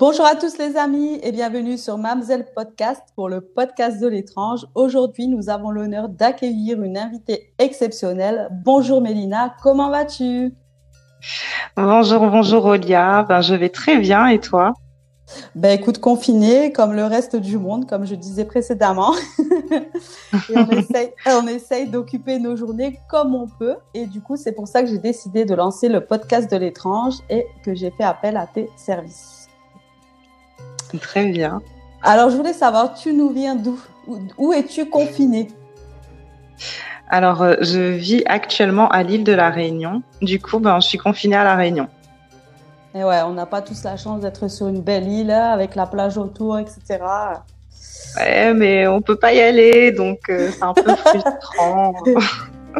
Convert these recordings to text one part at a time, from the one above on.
Bonjour à tous les amis et bienvenue sur Mamselle Podcast pour le podcast de l'étrange. Aujourd'hui, nous avons l'honneur d'accueillir une invitée exceptionnelle. Bonjour Mélina, comment vas-tu? Bonjour, bonjour Olia. Ben, je vais très bien et toi? Ben écoute, confiné comme le reste du monde, comme je disais précédemment. et on essaye, on essaye d'occuper nos journées comme on peut. Et du coup, c'est pour ça que j'ai décidé de lancer le podcast de l'étrange et que j'ai fait appel à tes services. Très bien. Alors, je voulais savoir, tu nous viens d'où? Où, es-tu confiné? Alors, euh, je vis actuellement à l'île de la Réunion. Du coup, ben, je suis confinée à la Réunion. Et ouais, on n'a pas tous la chance d'être sur une belle île avec la plage autour, etc. Ouais, mais on peut pas y aller, donc euh, c'est un peu frustrant.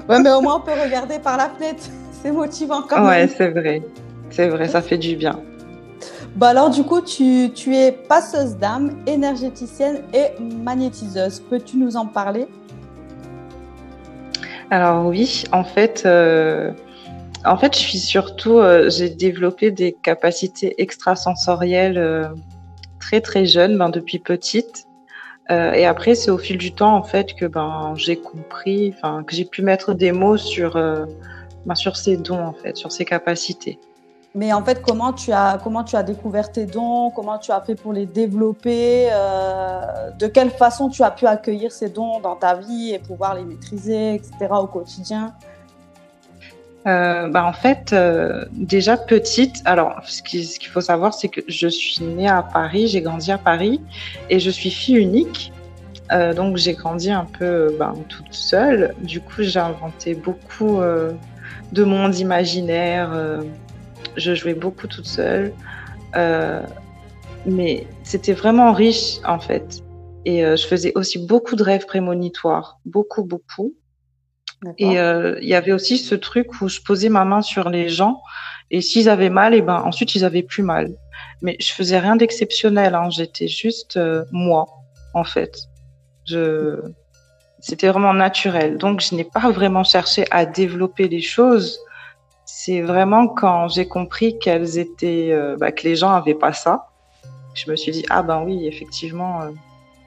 ouais, mais au moins on peut regarder par la fenêtre. C'est motivant quand même. Ouais, c'est vrai. C'est vrai, ça fait du bien. Bah alors du coup, tu, tu es passeuse d'âme, énergéticienne et magnétiseuse. Peux-tu nous en parler? Alors oui, en fait, euh, en fait, je suis surtout, euh, j'ai développé des capacités extrasensorielles euh, très très jeune, ben, depuis petite. et après, c'est au fil du temps en fait que ben j'ai compris, enfin que j'ai pu mettre des mots sur ben, sur ces dons en fait, sur ces capacités. Mais en fait, comment tu as, comment tu as découvert tes dons? Comment tu as fait pour les développer? Euh, De quelle façon tu as pu accueillir ces dons dans ta vie et pouvoir les maîtriser, etc. au quotidien? Euh, bah en fait, euh, déjà petite, alors ce qu'il faut savoir, c'est que je suis née à Paris, j'ai grandi à Paris et je suis fille unique. donc j'ai grandi un peu ben, toute seule. Du coup, j'ai inventé beaucoup de monde imaginaire je jouais beaucoup toute seule. Euh, mais c'était vraiment riche en fait. Et euh, je faisais aussi beaucoup de rêves prémonitoires, beaucoup, beaucoup. Et euh, il y avait aussi ce truc où je posais ma main sur les gens et s'ils avaient mal, et ben ensuite ils avaient plus mal. Mais je faisais rien d'exceptionnel. Hein. J'étais juste moi en fait. Je c'était vraiment naturel. Donc je n'ai pas vraiment cherché à développer les choses c'est vraiment quand j'ai compris qu'elles étaient, euh, bah, que les gens avaient pas ça. Je me suis dit ah ben oui effectivement euh,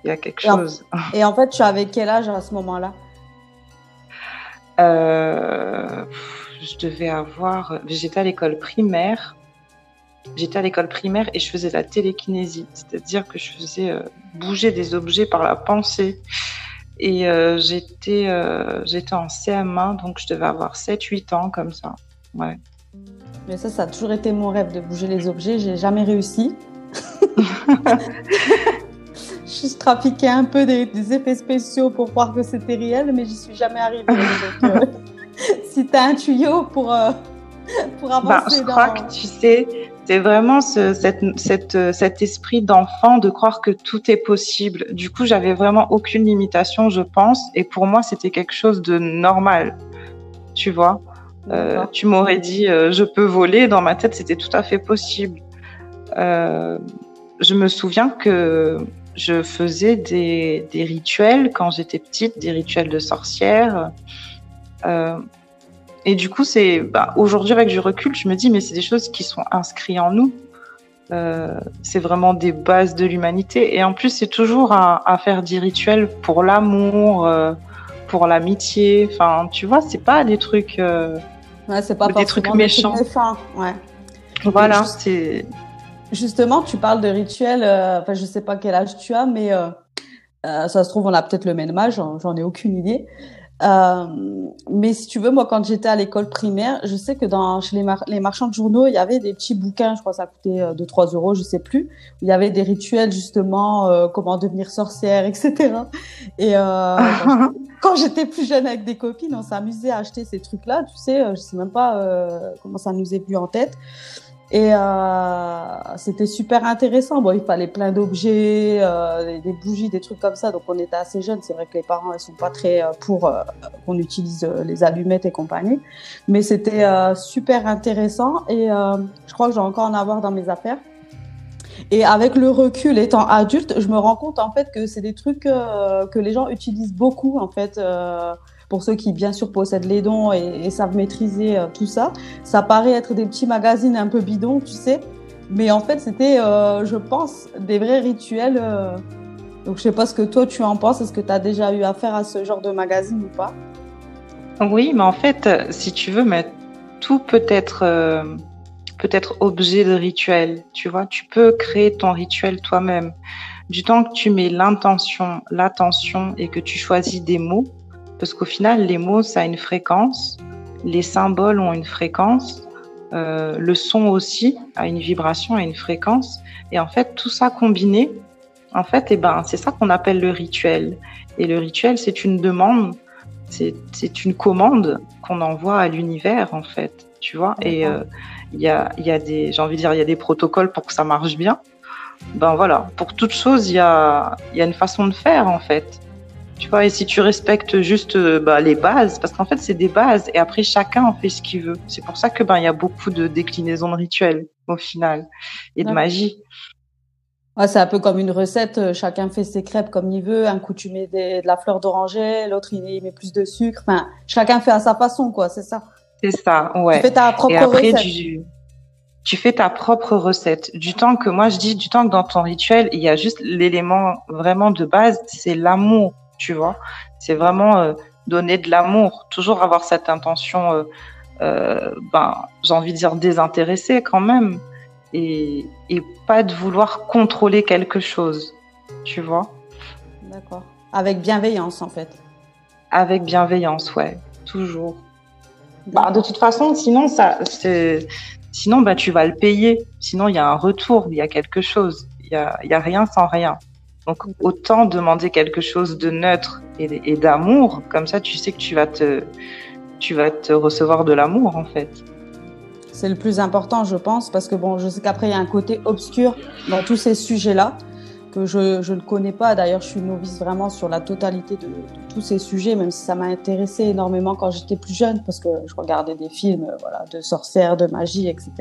il y a quelque chose. et en fait tu avais quel âge à ce moment-là? Euh, Je devais avoir, j'étais à l'école primaire. J'étais à l'école primaire et je faisais la télékinésie, c'est-à-dire que je faisais bouger des objets par la pensée. Et j'étais j'étais en CM1, donc je devais avoir 7-8 ans comme ça. Ouais. Mais ça, ça a toujours été mon rêve de bouger les objets. J'ai jamais réussi. je trafiquais un peu des, effets spéciaux pour croire que c'était réel, mais j'y suis jamais arrivée. Euh, si tu as un tuyau pour, euh, pour bah, avancer. je crois que tu sais, c'est vraiment ce, cette, cette, cet esprit d'enfant de croire que tout est possible. Du coup, j'avais vraiment aucune limitation, je pense. Et pour moi, c'était quelque chose de normal. Tu vois? Euh, tu m'aurais dit euh, je peux voler, dans ma tête c'était tout à fait possible. Euh, je me souviens que je faisais des, des rituels quand j'étais petite, des rituels de sorcière. et du coup, c'est bah, aujourd'hui avec du recul, je me dis mais c'est des choses qui sont inscrites en nous. c'est vraiment des bases de l'humanité. Et en plus, c'est toujours à, à, faire des rituels pour l'amour, pour l'amitié. Enfin, tu vois, c'est pas des trucs. Euh, ouais, c'est pas des trucs méchants. ouais. Voilà, c'est. Justement, tu parles de rituels. Euh, enfin, je sais pas quel âge tu as, mais euh, ça se trouve, on a peut-être le même âge. J'en ai aucune idée. Euh, mais si tu veux, moi, quand j'étais à l'école primaire, je sais que dans chez les, les, marchands de journaux, il y avait des petits bouquins, je crois que ça coûtait 2-3 euh, euros, je sais plus. Où il y avait des rituels, justement, euh, comment devenir sorcière, etc. Et euh, quand j'étais plus jeune avec des copines, on s'amusait à acheter ces trucs-là. Tu sais, je sais même pas comment ça nous est venu en tête. Et euh, c'était super intéressant. Bon, il fallait plein d'objets, euh, des bougies, des trucs comme ça. Donc, on était assez jeunes. C'est vrai que les parents, ils sont pas très euh, pour euh, qu'on utilise euh, les allumettes et compagnie. Mais c'était super intéressant. Et je crois que j'ai encore en avoir dans mes affaires. Et avec le recul, étant adulte, je me rends compte en fait que c'est des trucs que les gens utilisent beaucoup en fait pour ceux qui bien sûr possèdent les dons et, savent maîtriser euh, tout ça. Ça paraît être des petits magazines un peu bidons, tu sais, Mais en fait, c'était, je pense, des vrais rituels. Donc, je sais pas ce que toi tu en penses. Est-ce que tu as déjà eu affaire à ce genre de magazine ou pas? Oui, mais en fait, si tu veux, mais tout peut être peut être objet de rituel. Tu vois, tu peux créer ton rituel toi-même. Du temps que tu mets l'intention, l'attention et que tu choisis des mots, parce qu'au final, les mots, ça a une fréquence, les symboles ont une fréquence, euh, le son aussi a une vibration, a une fréquence. Et en fait, tout ça combiné, en fait, eh ben, c'est ça qu'on appelle le rituel. Et le rituel, c'est une demande, c'est une commande qu'on envoie à l'univers, en fait. Tu vois Et euh, il y a, y a des, j'ai envie de dire, il y a des protocoles pour que ça marche bien. Ben voilà, pour toute chose, il y a, y a une façon de faire en fait. Tu vois, et si tu respectes juste bah, les bases, parce qu'en fait c'est des bases, et après chacun en fait ce qu'il veut. C'est pour ça que ben il y a beaucoup de déclinaisons de rituels au final et de magie. Ouais, c'est un peu comme une recette, euh, chacun fait ses crêpes comme il veut. Un coup tu mets de la fleur d'oranger, l'autre il met plus de sucre. Enfin, chacun fait à sa façon, quoi, c'est ça. C'est ça, ouais. Tu fais ta propre recette. Tu, fais ta propre recette. Du temps que moi je dis, du temps que dans ton rituel, il y a juste l'élément vraiment de base, c'est l'amour, tu vois. C'est vraiment euh, donner de l'amour, toujours avoir cette intention, euh, euh, ben, j'ai envie de dire désintéressée quand même, et, et pas de vouloir contrôler quelque chose, tu vois. D'accord. Avec bienveillance en fait. Avec bienveillance, ouais, toujours. Bah, de toute façon, sinon, ça, c'est, sinon, bah, tu vas le payer. Sinon, il y a un retour, il y a quelque chose. Il y a, y a rien sans rien. Donc, autant demander quelque chose de neutre et, d'amour. Comme ça, tu sais que tu vas te, tu vas te recevoir de l'amour, en fait. C'est le plus important, je pense, parce que bon, je sais qu'après, il y a un côté obscur dans tous ces sujets-là que je, ne connais pas. D'ailleurs, je suis novice vraiment sur la totalité de, tous ces sujets, même si ça m'a intéressé énormément quand j'étais plus jeune, parce que je regardais des films voilà, de sorcières, de magie, etc.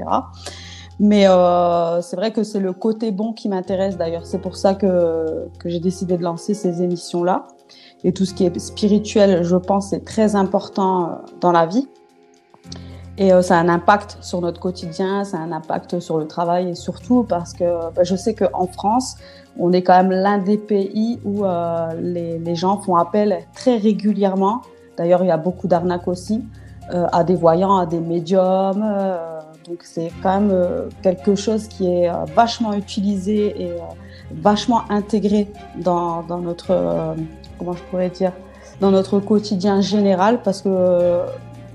Mais euh, c'est vrai que c'est le côté bon qui m'intéresse d'ailleurs. C'est pour ça que, j'ai décidé de lancer ces émissions-là. Et tout ce qui est spirituel, je pense, est très important euh, dans la vie. Et euh, ça a un impact sur notre quotidien, ça a un impact sur le travail et surtout parce que bah, je sais qu'en France, on est quand même l'un des pays où les, gens font appel très régulièrement. D'ailleurs, il y a beaucoup d'arnaques aussi à des voyants, à des médiums. Donc c'est quand même quelque chose qui est vachement utilisé et vachement intégré dans, dans notre, comment je pourrais dire, dans notre quotidien général parce que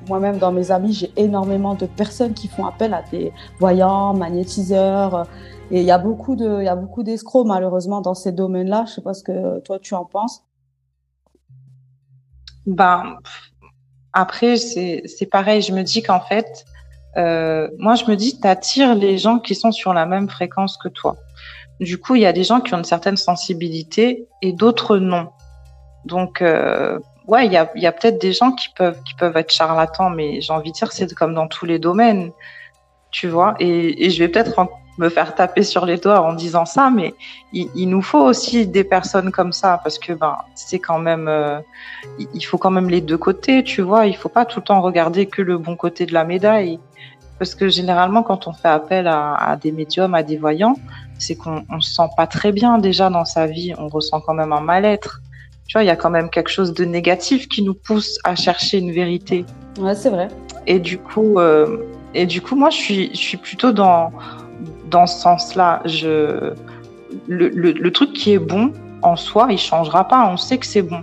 moi-même, dans mes amis, j'ai énormément de personnes qui font appel à des voyants, magnétiseurs. Et il y a beaucoup de, il y a beaucoup d'escrocs, malheureusement, dans ces domaines-là. Je sais pas ce que toi, tu en penses. Ben, après, c'est, c'est pareil. Je me dis qu'en fait, euh, moi, je me dis, tu attires les gens qui sont sur la même fréquence que toi. Du coup, il y a des gens qui ont une certaine sensibilité et d'autres non. Donc, euh, ouais, il y a, y a peut-être des gens qui peuvent, qui peuvent être charlatans, mais j'ai envie de dire, c'est comme dans tous les domaines, tu vois. Et, et je vais peut-être me faire taper sur les doigts en disant ça, mais il, il, nous faut aussi des personnes comme ça parce que ben c'est quand même, euh, il faut quand même les deux côtés, tu vois. Il faut pas tout le temps regarder que le bon côté de la médaille, parce que généralement quand on fait appel à, à des médiums, à des voyants, c'est qu'on on se sent pas très bien déjà dans sa vie, on ressent quand même un mal-être tu vois, il y a quand même quelque chose de négatif qui nous pousse à chercher une vérité. Ouais, c'est vrai. Et du coup, euh, et du coup, moi, je suis, je suis plutôt dans dans ce sens-là. Je le, le, le, truc qui est bon en soi, il changera pas. On sait que c'est bon.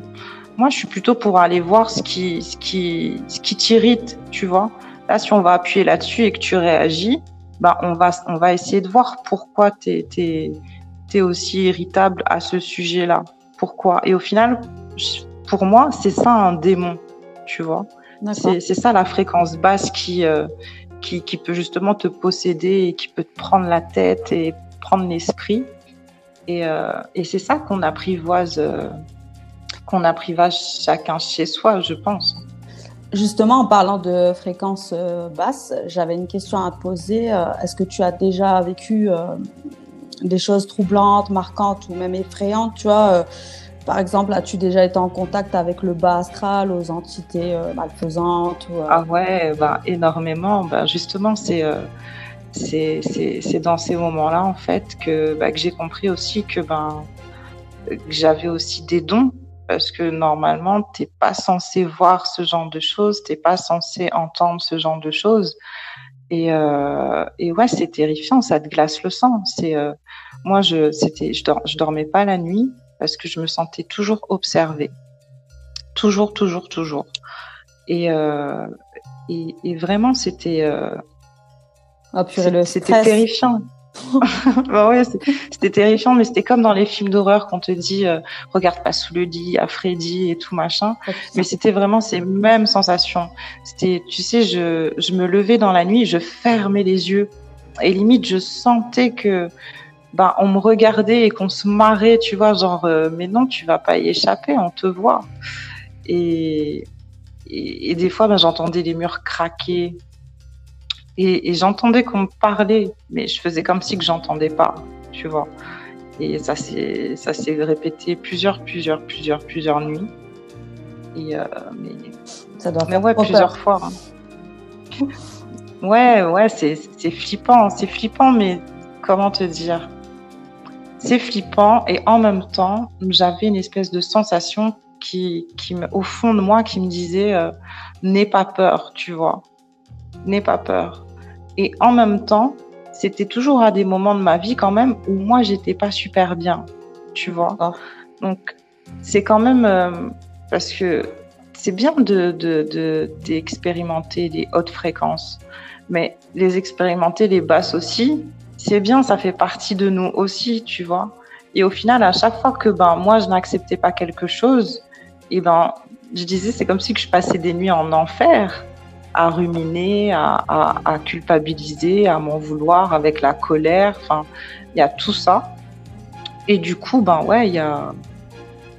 Moi, je suis plutôt pour aller voir ce qui ce qui ce qui t'irrite, tu vois. Là, si on va appuyer là-dessus et que tu réagis, bah, on va on va essayer de voir pourquoi t'es t'es es aussi irritable à ce sujet-là pourquoi? Et au final, pour moi, c'est ça un démon, tu vois. C'est ça la fréquence basse qui, euh, qui, peut justement te posséder et qui peut te prendre la tête et prendre l'esprit. Et, euh, c'est ça qu'on apprivoise, euh, qu'on apprivoise chacun chez soi, je pense. Justement, en parlant de fréquence basse, j'avais une question à te poser. Est-ce que tu as déjà vécu des choses troublantes, marquantes ou même effrayantes, tu vois. Euh, par exemple, as-tu déjà été en contact avec le bas astral, aux entités euh, malfaisantes euh, Ah ouais, bah, énormément. Bah, justement, c'est c'est dans ces moments-là, en fait, que, bah, que j'ai compris aussi que, ben, que j'avais aussi des dons. Parce que normalement, t'es pas censé voir ce genre de choses, t'es pas censé entendre ce genre de choses. Et, euh, et ouais, c'est terrifiant, ça te glace le sang. C'est euh, moi, je c'était, je, je dormais pas la nuit parce que je me sentais toujours observée, toujours, toujours, toujours. Et euh, et, et, vraiment, c'était euh, Oh, c'était terrifiant. bah ouais, c'était terrifiant, mais c'était comme dans les films d'horreur qu'on te dit euh, regarde pas sous le lit, à Freddy et tout machin. mais c'était vraiment ces mêmes sensations. C'était, tu sais, je, je me levais dans la nuit, je fermais les yeux et limite je sentais que ben on me regardait et qu'on se marrait, tu vois, genre euh, mais non, tu vas pas y échapper, on te voit. Et et, et des fois, ben, j'entendais les murs craquer, et, et j'entendais qu'on me parlait, mais je faisais comme si que j'entendais pas, tu vois. Et ça s'est, répété plusieurs, plusieurs, plusieurs, plusieurs nuits. Et euh, mais, ça doit mais ouais, plusieurs fois. Hein. Ouais, ouais, c'est, c'est flippant, c'est flippant, mais comment te dire? C'est flippant et en même temps, j'avais une espèce de sensation qui, qui me, au fond de moi, qui me disait euh, n'aie pas peur, tu vois n'aie pas peur. Et en même temps, c'était toujours à des moments de ma vie quand même où moi j'étais pas super bien, tu vois. Donc c'est quand même euh, parce que c'est bien de d'expérimenter de, les hautes fréquences, mais les expérimenter les basses aussi, c'est bien, ça fait partie de nous aussi, tu vois. Et au final, à chaque fois que ben moi je n'acceptais pas quelque chose, et ben je disais c'est comme si que je passais des nuits en enfer à ruminer, à, culpabiliser, à m'en vouloir avec la colère. Enfin, il y a tout ça. Et du coup, ben ouais, il y a,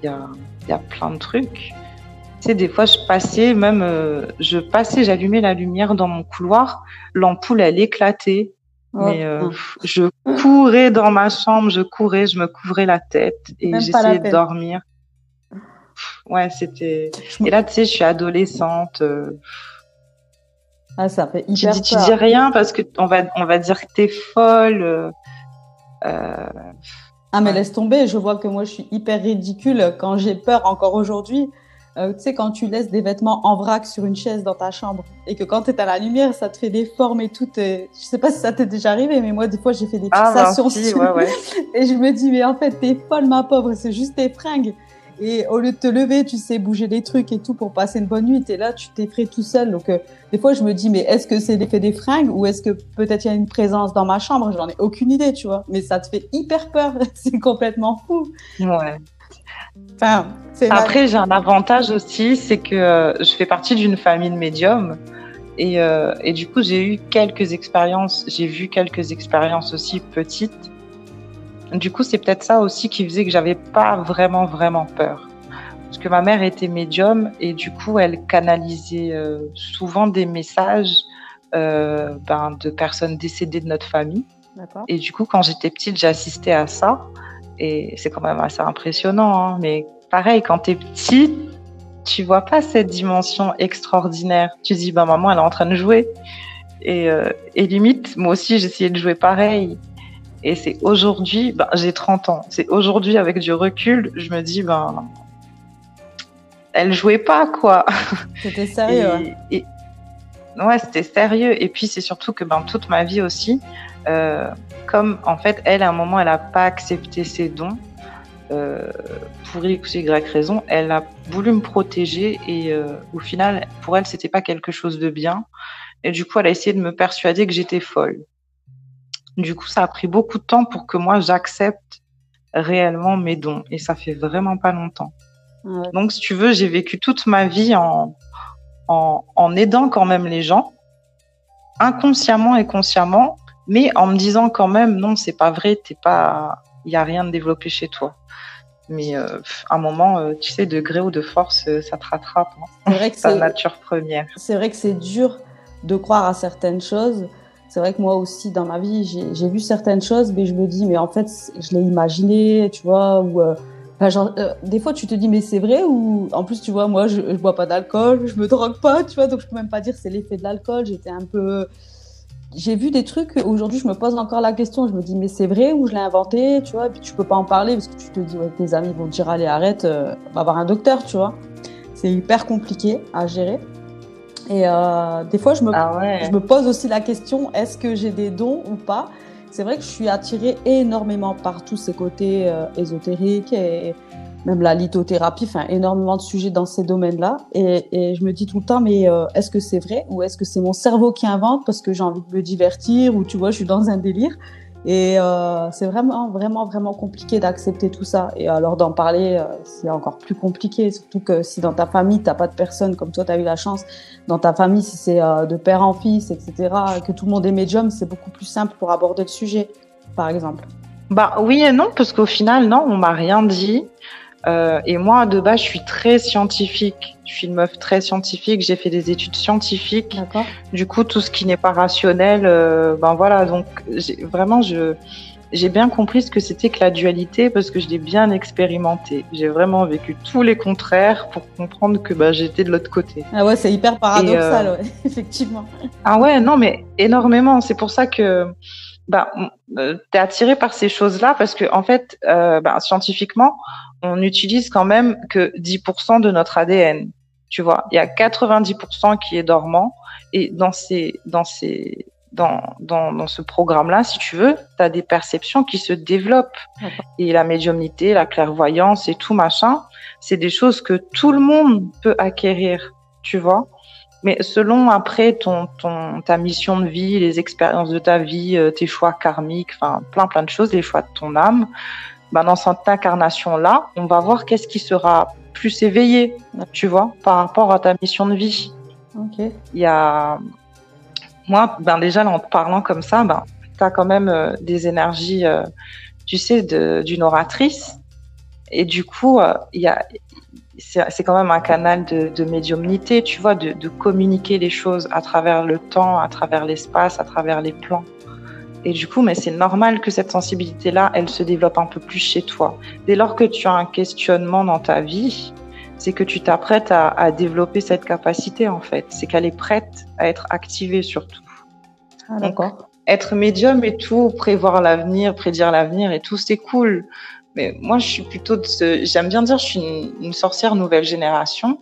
y, a, y a plein de trucs. Tu sais, des fois, je passais, même, euh, je passais, j'allumais la lumière dans mon couloir, l'ampoule, elle éclatait. Mais euh, je courais dans ma chambre, je courais, je me couvrais la tête et j'essayais de dormir. Ouais, c'était. Et là, tu sais, je suis adolescente. Euh, ah, ça fait hyper tu dis, tu dis rien parce que on va, on va dire que t'es folle. Euh... Ah, mais laisse tomber. Je vois que moi, je suis hyper ridicule quand j'ai peur encore aujourd'hui. Euh, tu sais, quand tu laisses des vêtements en vrac sur une chaise dans ta chambre et que quand tu es à la lumière, ça te fait des formes et tout. Je sais pas si ça t'est déjà arrivé, mais moi, des fois, j'ai fait des ah, fixations. Ah, ouais, ouais. et je me dis, mais en fait, t'es folle, ma pauvre, c'est juste tes fringues. Et au lieu de te lever, tu sais, bouger des trucs et tout pour passer une bonne nuit, et là, tu t'effraies tout seul. Donc, euh, des fois, je me dis, mais est-ce que c'est l'effet des fringues ou est-ce que peut-être il y a une présence dans ma chambre? J'en ai aucune idée, tu vois. Mais ça te fait hyper peur. c'est complètement fou. Ouais. Enfin, Après, j'ai un avantage aussi, c'est que euh, je fais partie d'une famille de médiums. Et, euh, et du coup, j'ai eu quelques expériences, j'ai vu quelques expériences aussi petites du coup, c'est peut-être ça aussi qui faisait que j'avais pas vraiment, vraiment peur. Parce que ma mère était médium et du coup, elle canalisait euh, souvent des messages euh, ben, de personnes décédées de notre famille. Et du coup, quand j'étais petite, j'assistais à ça. Et c'est quand même assez impressionnant. Hein. Mais pareil, quand tu es petit, tu vois pas cette dimension extraordinaire. Tu dis, ben, maman, elle est en train de jouer. Et, euh, et limite, moi aussi, j'essayais de jouer pareil. Et c'est aujourd'hui, ben, j'ai 30 ans, c'est aujourd'hui avec du recul, je me dis, ben, elle jouait pas, quoi. C'était sérieux. Et, ouais, c'était sérieux. Et puis c'est surtout que ben, toute ma vie aussi, euh, comme en fait, elle, à un moment, elle a pas accepté ses dons. Euh, pour X ou Y raison, elle a voulu me protéger et euh, au final, pour elle, c'était pas quelque chose de bien. Et du coup, elle a essayé de me persuader que j'étais folle. Du coup, ça a pris beaucoup de temps pour que moi j'accepte réellement mes dons et ça fait vraiment pas longtemps. Donc, si tu veux, j'ai vécu toute ma vie en, en, en, aidant quand même les gens, inconsciemment et consciemment, mais en me disant quand même non, c'est pas vrai, t'es pas, il y a rien de développé chez toi. Mais euh, à un moment, euh, tu sais, de gré ou de force, euh, ça te rattrape. Hein. C'est vrai que c'est nature première. C'est vrai que c'est dur de croire à certaines choses c'est vrai que moi aussi, dans ma vie, j'ai vu certaines choses, mais je me dis, mais en fait, je l'ai imaginé, tu vois, ou euh, genre, euh, des fois, tu te dis, mais c'est vrai, ou en plus, tu vois, moi, je, je bois pas d'alcool, je me drogue pas, tu vois, donc je peux même pas dire c'est l'effet de l'alcool. J'étais un peu, j'ai vu des trucs aujourd'hui, je me pose encore la question. Je me dis, mais c'est vrai ou je l'ai inventé, tu vois. Et puis tu peux pas en parler parce que tu te dis, ouais, tes amis vont te dire, allez, arrête, euh, on va voir un docteur, tu vois. C'est hyper compliqué à gérer. Et euh, des fois, je me, Ah ouais. je me pose aussi la question est-ce que j'ai des dons ou pas? C'est vrai que je suis attirée énormément par tous ces côtés euh, ésotériques et même la lithothérapie, enfin énormément de sujets dans ces domaines-là. Et, et je me dis tout le temps mais euh, est-ce que c'est vrai ou est-ce que c'est mon cerveau qui invente parce que j'ai envie de me divertir ou tu vois, je suis dans un délire. Et euh, c'est vraiment, vraiment, vraiment compliqué d'accepter tout ça. Et alors d'en parler, euh, c'est encore plus compliqué. Surtout que si dans ta famille, t'as pas de personne, comme toi, tu as eu la chance, dans ta famille, si c'est euh, de père en fils, etc., que tout le monde est médium, c'est beaucoup plus simple pour aborder le sujet, par exemple. Bah oui et non, parce qu'au final, non, on m'a rien dit. Euh, et moi, de base, je suis très scientifique. Je suis une meuf très scientifique. J'ai fait des études scientifiques. Du coup, tout ce qui n'est pas rationnel, euh, ben voilà. Donc, j'ai- vraiment, je j'ai bien compris ce que c'était que la dualité parce que je l'ai bien expérimenté. J'ai vraiment vécu tous les contraires pour comprendre que bah, j'étais de l'autre côté. Ah ouais, c'est hyper paradoxal, euh, ouais, effectivement. Ah ouais, non, mais énormément. C'est pour ça que bah, euh, t'es attiré par ces choses-là parce que en fait, euh, bah, scientifiquement, on n'utilise quand même que 10% de notre ADN. Tu vois, il y a 90% qui est dormant et dans ces, dans ces, dans, dans, dans ce programme-là, si tu veux, tu as des perceptions qui se développent. Et la médiumnité, la clairvoyance et tout machin, c'est des choses que tout le monde peut acquérir, tu vois. Mais selon après ton, ton, ta mission de vie, les expériences de ta vie, euh, tes choix karmiques, enfin plein plein de choses, les choix de ton âme, ben dans cette incarnation-là, on va voir qu'est-ce qui sera plus éveillé, tu vois, par rapport à ta mission de vie. Ok. Il y a, moi, ben déjà en te parlant comme ça, ben t'as quand même euh, des énergies, euh, tu sais, d'une oratrice, et du coup, euh, il y a, c'est c'est quand même un canal de, de médiumnité, tu vois, de, de communiquer les choses à travers le temps, à travers l'espace, à travers les plans. Et du coup, mais c'est normal que cette sensibilité-là, elle se développe un peu plus chez toi. Dès lors que tu as un questionnement dans ta vie, c'est que tu t'apprêtes à, à développer cette capacité, en fait. C'est qu'elle est prête à être activée surtout. Ah, d'accord. Être médium et tout, prévoir l'avenir, prédire l'avenir et tout, c'est cool. Mais moi, je suis plutôt de ce... J'aime bien dire, je suis une, une sorcière nouvelle génération.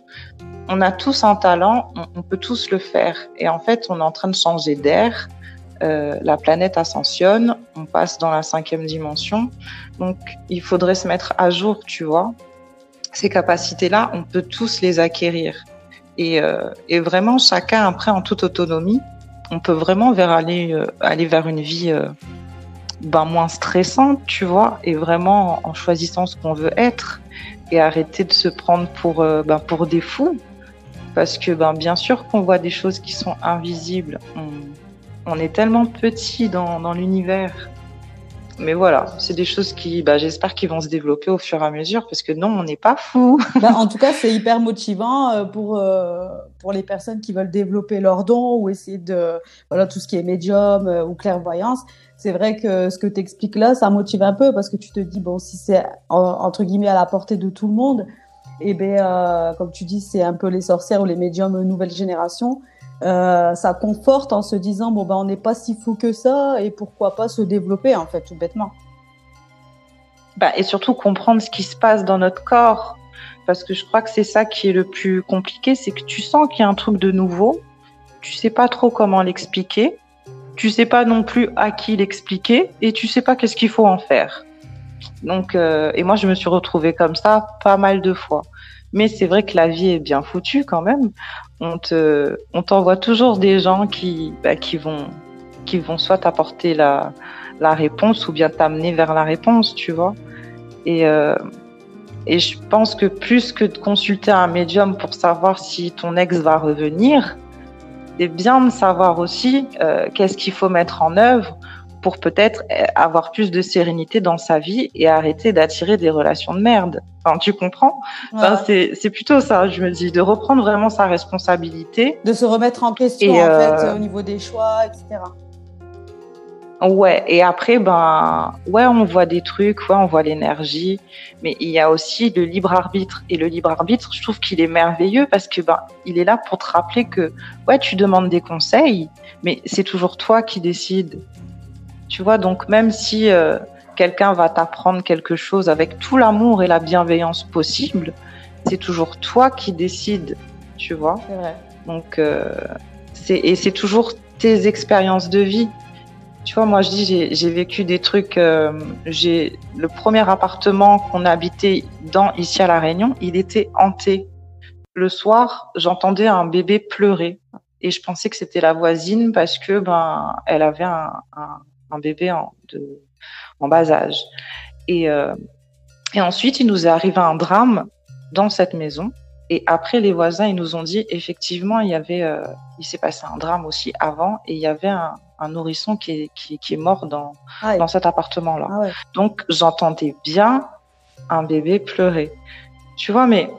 On a tous un talent, on, on peut tous le faire. Et en fait, on est en train de changer d'air. Euh, la planète ascensionne, on passe dans la cinquième dimension. Donc, il faudrait se mettre à jour, tu vois. Ces capacités-là, on peut tous les acquérir. Et, euh, et vraiment, chacun après en toute autonomie, on peut vraiment vers aller, euh, aller vers une vie ben, moins stressante, tu vois, et vraiment en choisissant ce qu'on veut être et arrêter de se prendre pour, ben, pour des fous. Parce que ben, bien sûr qu'on voit des choses qui sont invisibles. On est tellement petit dans, l'univers. Mais voilà, c'est des choses qui, bah, j'espère qu'ils vont se développer au fur et à mesure parce que non, on n'est pas fou. Bah, en tout cas, c'est hyper motivant euh, pour, euh, pour les personnes qui veulent développer leurs dons ou essayer de. Voilà, tout ce qui est médium euh, ou clairvoyance. C'est vrai que ce que tu expliques là, ça motive un peu parce que tu te dis, bon, si c'est en- entre guillemets à la portée de tout le monde, et ben, euh, comme tu dis, c'est un peu les sorcières ou les médiums nouvelle génération. Euh, ça conforte en se disant, bon, ben, on n'est pas si fou que ça et pourquoi pas se développer, en fait, tout bêtement. Bah, et surtout comprendre ce qui se passe dans notre corps. Parce que je crois que c'est ça qui est le plus compliqué, c'est que tu sens qu'il y a un truc de nouveau, tu sais pas trop comment l'expliquer, tu sais pas non plus à qui l'expliquer, et tu sais pas qu'est-ce qu'il faut en faire. Donc, euh, et moi je me suis retrouvée comme ça pas mal de fois. Mais c'est vrai que la vie est bien foutue quand même. On te, on t'envoie toujours des gens qui, bah, vont, soit t'apporter la, réponse ou bien t'amener vers la réponse, tu vois. Et, euh, et je pense que plus que de consulter un médium pour savoir si ton ex va revenir, c'est bien de savoir aussi euh, qu'est-ce qu'il faut mettre en œuvre pour peut-être euh, avoir plus de sérénité dans sa vie et arrêter d'attirer des relations de merde. Enfin, tu comprends? Enfin, c'est, plutôt ça, je me dis, de reprendre vraiment sa responsabilité. De se remettre en question, Et, en euh, fait, au niveau des choix, etc. Ouais, et après, ben, ouais, on voit des trucs, ouais, on voit l'énergie, mais il y a aussi le libre arbitre. Et le libre arbitre, je trouve qu'il est merveilleux parce que, ben, il est là pour te rappeler que, ouais, tu demandes des conseils, mais c'est toujours toi qui décides. Tu vois, donc même si euh, quelqu'un va t'apprendre quelque chose avec tout l'amour et la bienveillance possible, c'est toujours toi qui décides, tu vois. C'est vrai. Donc, euh, c'est, et c'est toujours tes expériences de vie. Tu vois, moi je dis, j'ai, j'ai vécu des trucs. euh, j'ai le premier appartement qu'on habitait dans ici à la Réunion, il était hanté. Le soir, j'entendais un bébé pleurer et je pensais que c'était la voisine parce que ben elle avait un, un, un bébé en, de, en bas âge. Et, euh, et ensuite, il nous est arrivé un drame dans cette maison. Et après, les voisins, ils nous ont dit, effectivement, il y avait, euh, il s'est passé un drame aussi avant, et il y avait un, un nourrisson qui est, qui, qui est mort dans, Ah, dans cet appartement-là. ah ouais. Donc, j'entendais bien un bébé pleurer. Tu vois, mais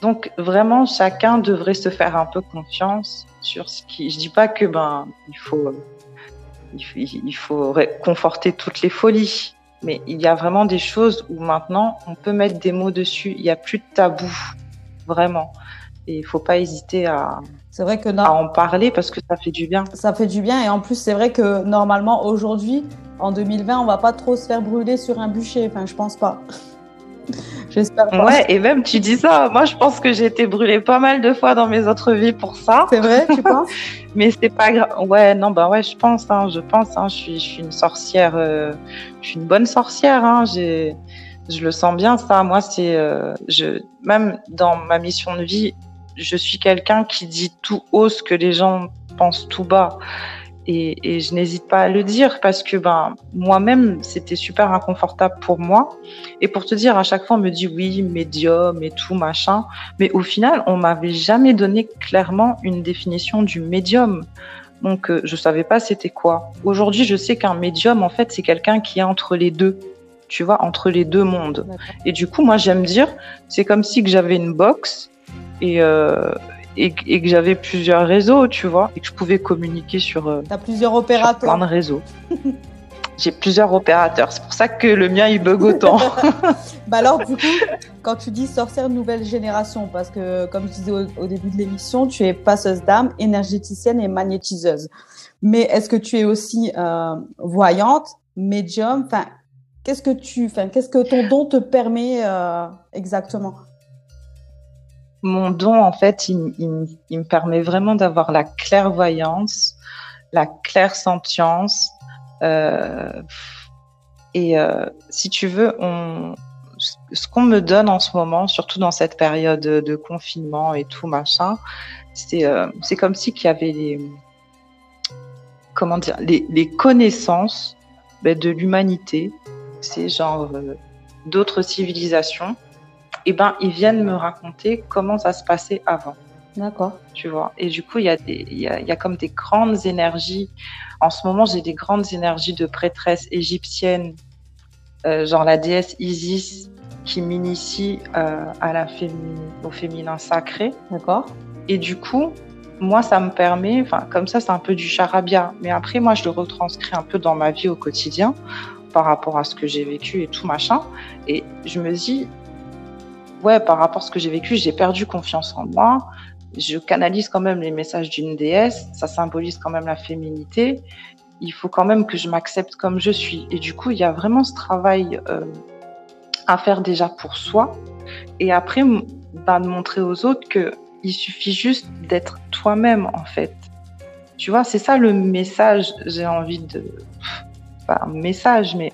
donc vraiment, chacun devrait se faire un peu confiance sur ce qui. Je dis pas que ben il faut il faut, il faut ré- conforter toutes les folies, mais il y a vraiment des choses où maintenant on peut mettre des mots dessus. Il y a plus de tabou, vraiment. Et il faut pas hésiter à, C'est vrai que à en parler parce que ça fait du bien. ça fait du bien. Et en plus, c'est vrai que normalement, aujourd'hui, en 2020, on va pas trop se faire brûler sur un bûcher. Enfin, je pense pas. J'espère pas. Ouais, et même tu dis ça. Moi, je pense que j'ai été brûlée pas mal de fois dans mes autres vies pour ça. C'est vrai, tu penses? Mais c'est pas grave. Ouais, non, bah ouais, je pense, hein, je pense, hein, je suis, je suis une sorcière, euh, je suis une bonne sorcière, hein, je le sens bien, ça. Moi, c'est, euh, je, même dans ma mission de vie, je suis quelqu'un qui dit tout haut ce que les gens pensent tout bas. Et, et je n'hésite pas à le dire parce que ben moi-même c'était super inconfortable pour moi. Et pour te dire à chaque fois on me dit oui médium et tout machin. Mais au final on m'avait jamais donné clairement une définition du médium. Donc euh, je savais pas c'était quoi. Aujourd'hui je sais qu'un médium en fait c'est quelqu'un qui est entre les deux. Tu vois entre les deux mondes. Et du coup moi j'aime dire c'est comme si que j'avais une box et euh, et, et que j'avais plusieurs réseaux, tu vois, et que je pouvais communiquer sur, euh, T'as plusieurs sur plein opérateurs. de réseaux. J'ai plusieurs opérateurs, c'est pour ça que le mien il bug autant. Bah alors, du coup, quand tu dis sorcière nouvelle génération, parce que comme je disais au, au début de l'émission, tu es passeuse d'âme, énergéticienne et magnétiseuse. Mais est-ce que tu es aussi euh, voyante, médium? Enfin, qu'est-ce que tu, enfin, qu'est-ce que ton don te permet euh, exactement? Mon don, en fait, il, me permet vraiment d'avoir la clairvoyance, la clairsentience. Euh, et euh, si tu veux, on, ce qu'on me donne en ce moment, surtout dans cette période de confinement et tout machin, c'est euh, comme si qu'il y avait les comment dire les, les connaissances ben, de l'humanité, c'est genre euh, d'autres civilisations. Et ben ils viennent me raconter comment ça se passait avant D'accord. tu vois. Et du coup, il y, a des- y, a, il y a comme des grandes énergies. En ce moment, j'ai des grandes énergies de prêtresse égyptienne, euh, genre la déesse Isis, qui m'initie euh, à la féminin, au féminin sacré. D'accord. Et du coup, moi, ça me permet, enfin, comme ça, c'est un peu du charabia. Mais après, moi, je le retranscris un peu dans ma vie au quotidien par rapport à ce que j'ai vécu et tout machin. Et je me dis, ouais, par rapport à ce que j'ai vécu, j'ai perdu confiance en moi. Je canalise quand même les messages d'une déesse. Ça symbolise quand même la féminité. Il faut quand même que je m'accepte comme je suis. Et du coup, il y a vraiment ce travail euh, à faire déjà pour soi. Et après, bah, de montrer aux autres que il suffit juste d'être toi-même, en fait. Tu vois, c'est ça le message, j'ai envie de... Pas un message, mais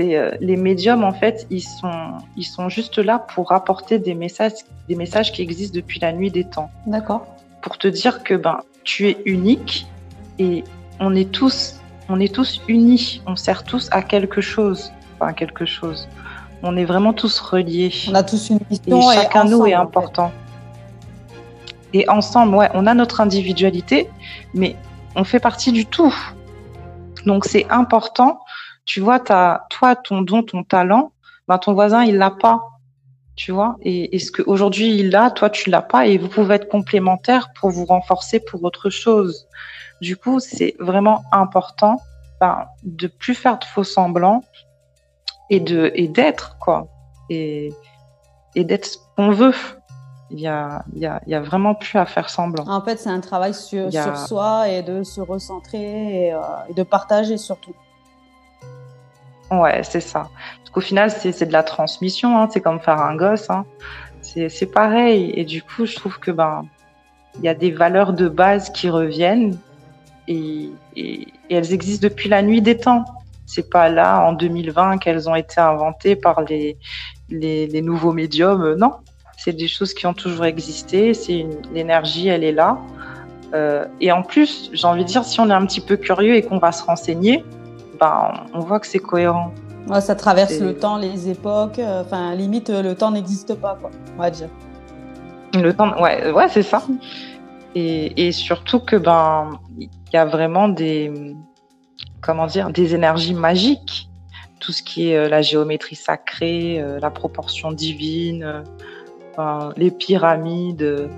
c'est euh, les médiums, en fait, ils sont, ils sont juste là pour apporter des messages, des messages qui existent depuis la nuit des temps. D'accord. Pour te dire que ben, tu es unique et on est tous, on est tous unis. On sert tous à quelque chose. Enfin, quelque chose. On est vraiment tous reliés. On a tous une Et mission et, chacun de nous est ensemble, en fait. important. Et ensemble, ouais, on a notre individualité, mais on fait partie du tout. Donc c'est important. Tu vois, toi, ton don, ton talent, ben, ton voisin, il l'a pas. Tu vois, et, et ce qu'aujourd'hui il a, toi, tu l'as pas, et vous pouvez être complémentaires pour vous renforcer pour autre chose. Du coup, c'est vraiment important ben, de plus faire de faux semblants et de et d'être quoi et et d'être ce qu'on veut. Il y a, y, a, y a vraiment plus à faire semblant. En fait, c'est un travail sur, sur soi et de se recentrer et, euh, et de partager surtout. Ouais, c'est ça. Parce qu'au final, c'est de la transmission. Hein. C'est comme faire un gosse. Hein. C'est pareil. Et du coup, je trouve que ben, il y a des valeurs de base qui reviennent et, elles existent depuis la nuit des temps. C'est pas là en 2020 qu'elles ont été inventées par les, les, nouveaux médiums. Non, c'est des choses qui ont toujours existé. C'est l'énergie, elle est là. Euh, et en plus, j'ai envie de dire, si on est un petit peu curieux et qu'on va se renseigner, ben, on voit que c'est cohérent. Ouais, ça traverse le temps, les époques. Euh, enfin, limite, le temps n'existe pas, quoi. On va dire. Le temps, ouais, ouais, c'est ça. Et, et, surtout que ben, il y a vraiment des, comment dire, des énergies magiques. Tout ce qui est euh, la géométrie sacrée, euh, la proportion divine, euh, les pyramides.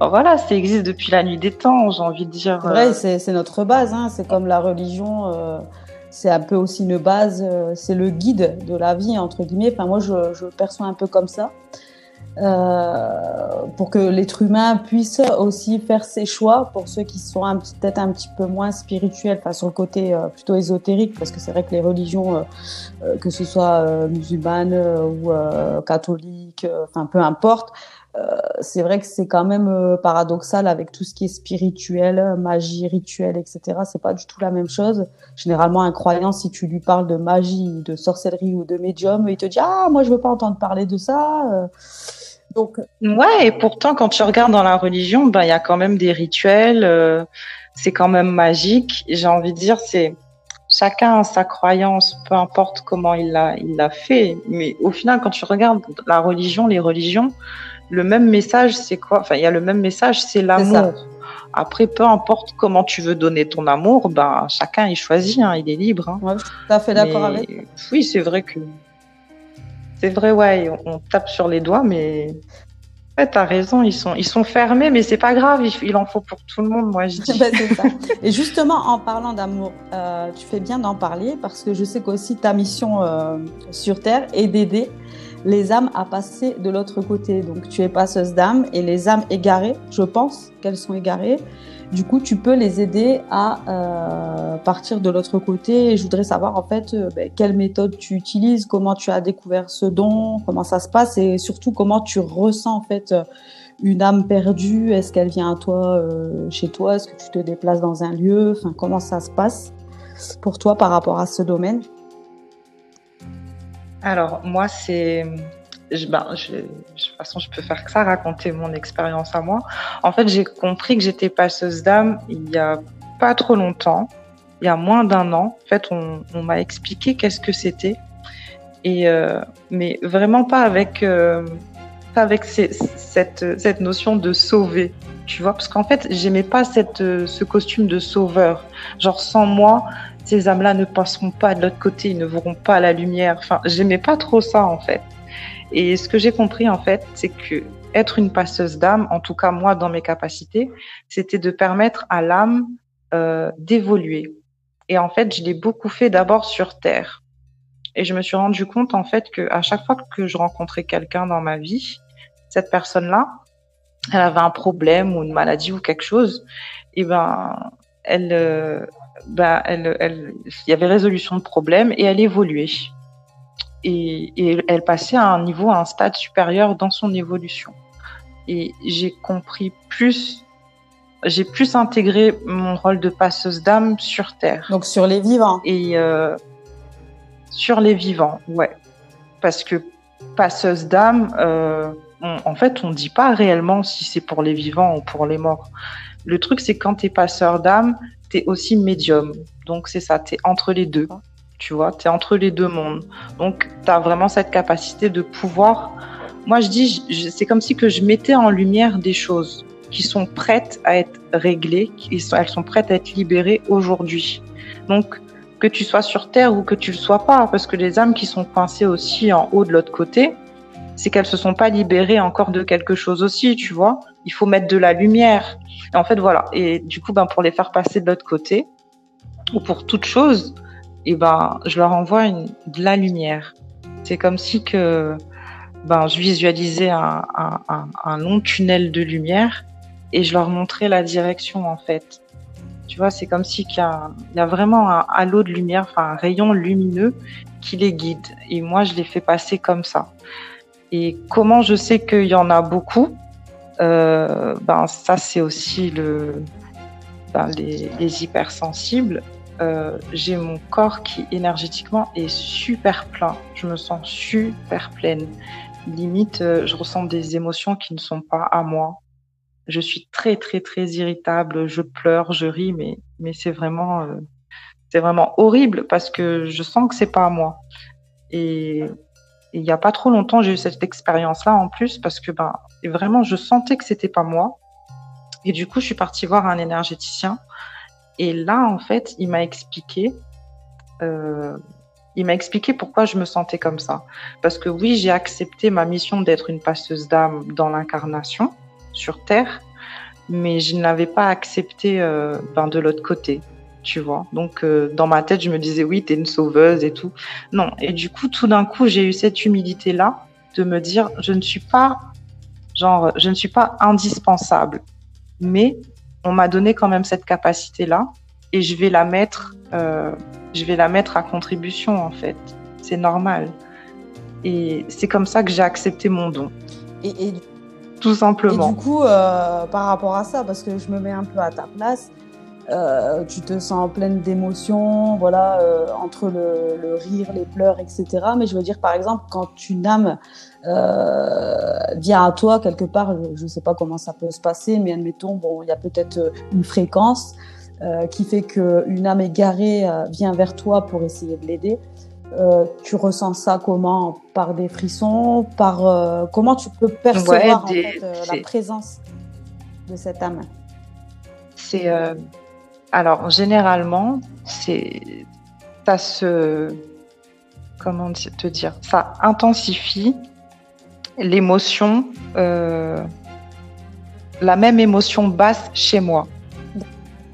voilà, ça existe depuis la nuit des temps, j'ai envie de dire. C'est vrai, c'est notre base. Hein. C'est comme la religion. C'est un peu aussi une base. c'est le guide de la vie entre guillemets. Enfin, moi, je, je perçois un peu comme ça. Euh, pour que l'être humain puisse aussi faire ses choix pour ceux qui sont peut-être un petit peu moins spirituels, enfin sur le côté euh, plutôt ésotérique, parce que c'est vrai que les religions, euh, que ce soit musulmanes ou catholiques, enfin peu importe, c'est vrai que c'est quand même paradoxal avec tout ce qui est spirituel, magie, rituel, etc. C'est pas du tout la même chose. Généralement, un croyant, si tu lui parles de magie, de sorcellerie ou de médium, il te dit ah moi je veux pas entendre parler de ça. Donc, ouais, et pourtant, quand tu regardes dans la religion, ben, il y a quand même des rituels, euh, c'est quand même magique. J'ai envie de dire, c'est chacun a sa croyance, peu importe comment il l'a, il l'a fait. Mais au final, quand tu regardes la religion, les religions, le même message, c'est quoi? Enfin, il y a le même message, c'est l'amour. Après, peu importe comment tu veux donner ton amour, ben, chacun il choisit, hein, il est libre. Hein. Ouais, je suis tout à fait d'accord avec. Oui, c'est vrai que c'est vrai, ouais, on, tape sur les doigts, mais ouais, t'as raison, ils sont, ils sont fermés, mais c'est pas grave, il, en faut pour tout le monde, moi je dis. Bah, ça. Et justement, en parlant d'amour, euh, tu fais bien d'en parler parce que je sais qu'aussi ta mission euh, sur Terre est d'aider les âmes à passer de l'autre côté. Donc tu es passeuse d'âmes et les âmes égarées, je pense qu'elles sont égarées, du coup, tu peux les aider à euh, partir de l'autre côté. Et je voudrais savoir en fait euh, ben, quelle méthode tu utilises, comment tu as découvert ce don, comment ça se passe et surtout comment tu ressens en fait euh, une âme perdue. Est-ce qu'elle vient à toi chez toi? Est-ce que tu te déplaces dans un lieu? Enfin, comment ça se passe pour toi par rapport à ce domaine? Alors moi, c'est je, ben, de toute façon, je peux faire que ça, raconter mon expérience à moi. En fait, j'ai compris que j'étais passeuse d'âme il y a pas trop longtemps, il y a moins d'un an. En fait, on, m'a expliqué qu'est-ce que c'était, euh, mais vraiment pas avec euh, avec cette cette notion de sauver, tu vois, parce qu'en fait, j'aimais pas cette ce costume de sauveur. Genre sans moi, ces âmes-là ne passeront pas de l'autre côté, ils ne verront pas la lumière. Enfin, j'aimais pas trop ça en fait. Et ce que j'ai compris, en fait, c'est que être une passeuse d'âme, en tout cas moi dans mes capacités, c'était de permettre à l'âme euh, d'évoluer. Et en fait, je l'ai beaucoup fait d'abord sur Terre. Et je me suis rendu compte, en fait, que à chaque fois que je rencontrais quelqu'un dans ma vie, cette personne-là, elle avait un problème ou une maladie ou quelque chose, et ben, elle, euh, ben, elle, elle, il y avait résolution de problème et elle évoluait et, elle passait à un niveau, à un stade supérieur dans son évolution. Et j'ai compris plus, j'ai plus intégré mon rôle de passeuse d'âme sur Terre. Donc sur les vivants. Et euh, sur les vivants, ouais. Parce que passeuse d'âme, euh, en fait, on ne dit pas réellement si c'est pour les vivants ou pour les morts. Le truc, c'est quand tu es passeur d'âme, tu es aussi médium. Donc c'est ça, tu es entre les deux tu vois, tu es entre les deux mondes. Donc, tu as vraiment cette capacité de pouvoir... Moi, je dis, c'est comme si que je mettais en lumière des choses qui sont prêtes à être réglées, qui sont, elles sont prêtes à être libérées aujourd'hui. Donc, que tu sois sur Terre ou que tu le sois pas, parce que les âmes qui sont coincées aussi en haut de l'autre côté, c'est qu'elles se sont pas libérées encore de quelque chose aussi, tu vois. Il faut mettre de la lumière. Et en fait, voilà. Et du coup, ben, pour les faire passer de l'autre côté, ou pour toute chose, et ben je leur envoie de la lumière. C'est comme si que ben je visualisais un, long tunnel de lumière et je leur montrais la direction en fait. Tu vois, c'est comme si qu'il y, y a vraiment un halo de lumière, enfin un rayon lumineux qui les guide. Et moi, je les fais passer comme ça. Et comment je sais qu'il y en a beaucoup? Ben ça, c'est aussi le, ben, les, les hypersensibles. Euh, j'ai mon corps qui énergétiquement est super plein. Je me sens super pleine. Limite, euh, je ressens des émotions qui ne sont pas à moi. Je suis très très très irritable. Je pleure, je ris, mais mais c'est vraiment euh, c'est vraiment horrible parce que je sens que c'est pas à moi. Et il y a pas trop longtemps, j'ai eu cette expérience-là en plus parce que ben vraiment je sentais que c'était pas moi. Et du coup, je suis partie voir un énergéticien et là, en fait, il m'a expliqué, euh, il m'a expliqué pourquoi je me sentais comme ça. Parce que oui, j'ai accepté ma mission d'être une passeuse d'âme dans l'incarnation sur Terre, mais je ne l'avais pas accepté euh, ben, de l'autre côté, tu vois. Donc, euh, dans ma tête, je me disais, oui, t'es une sauveuse et tout. Non. Et du coup, tout d'un coup, j'ai eu cette humilité-là de me dire, je ne suis pas, genre, je ne suis pas indispensable, mais on m'a donné quand même cette capacité-là et je vais la mettre, euh, je vais la mettre à contribution en fait. C'est normal. Et c'est comme ça que j'ai accepté mon don. Et, tout simplement. Et du coup, euh, par rapport à ça, parce que je me mets un peu à ta place, euh, tu te sens pleine d'émotions, voilà, euh, entre le, le, rire, les pleurs, etc. Mais je veux dire, par exemple, quand une âme euh, vient à toi quelque part, je ne sais pas comment ça peut se passer, mais admettons, bon, il y a peut-être une fréquence qui fait qu'une âme égarée vient vers toi pour essayer de l'aider. tu ressens ça comment? Par des frissons? Par comment tu peux percevoir en fait, la présence de cette âme? C'est alors, généralement, c'est ça se comment te dire ça intensifie l'émotion euh, la même émotion basse chez moi.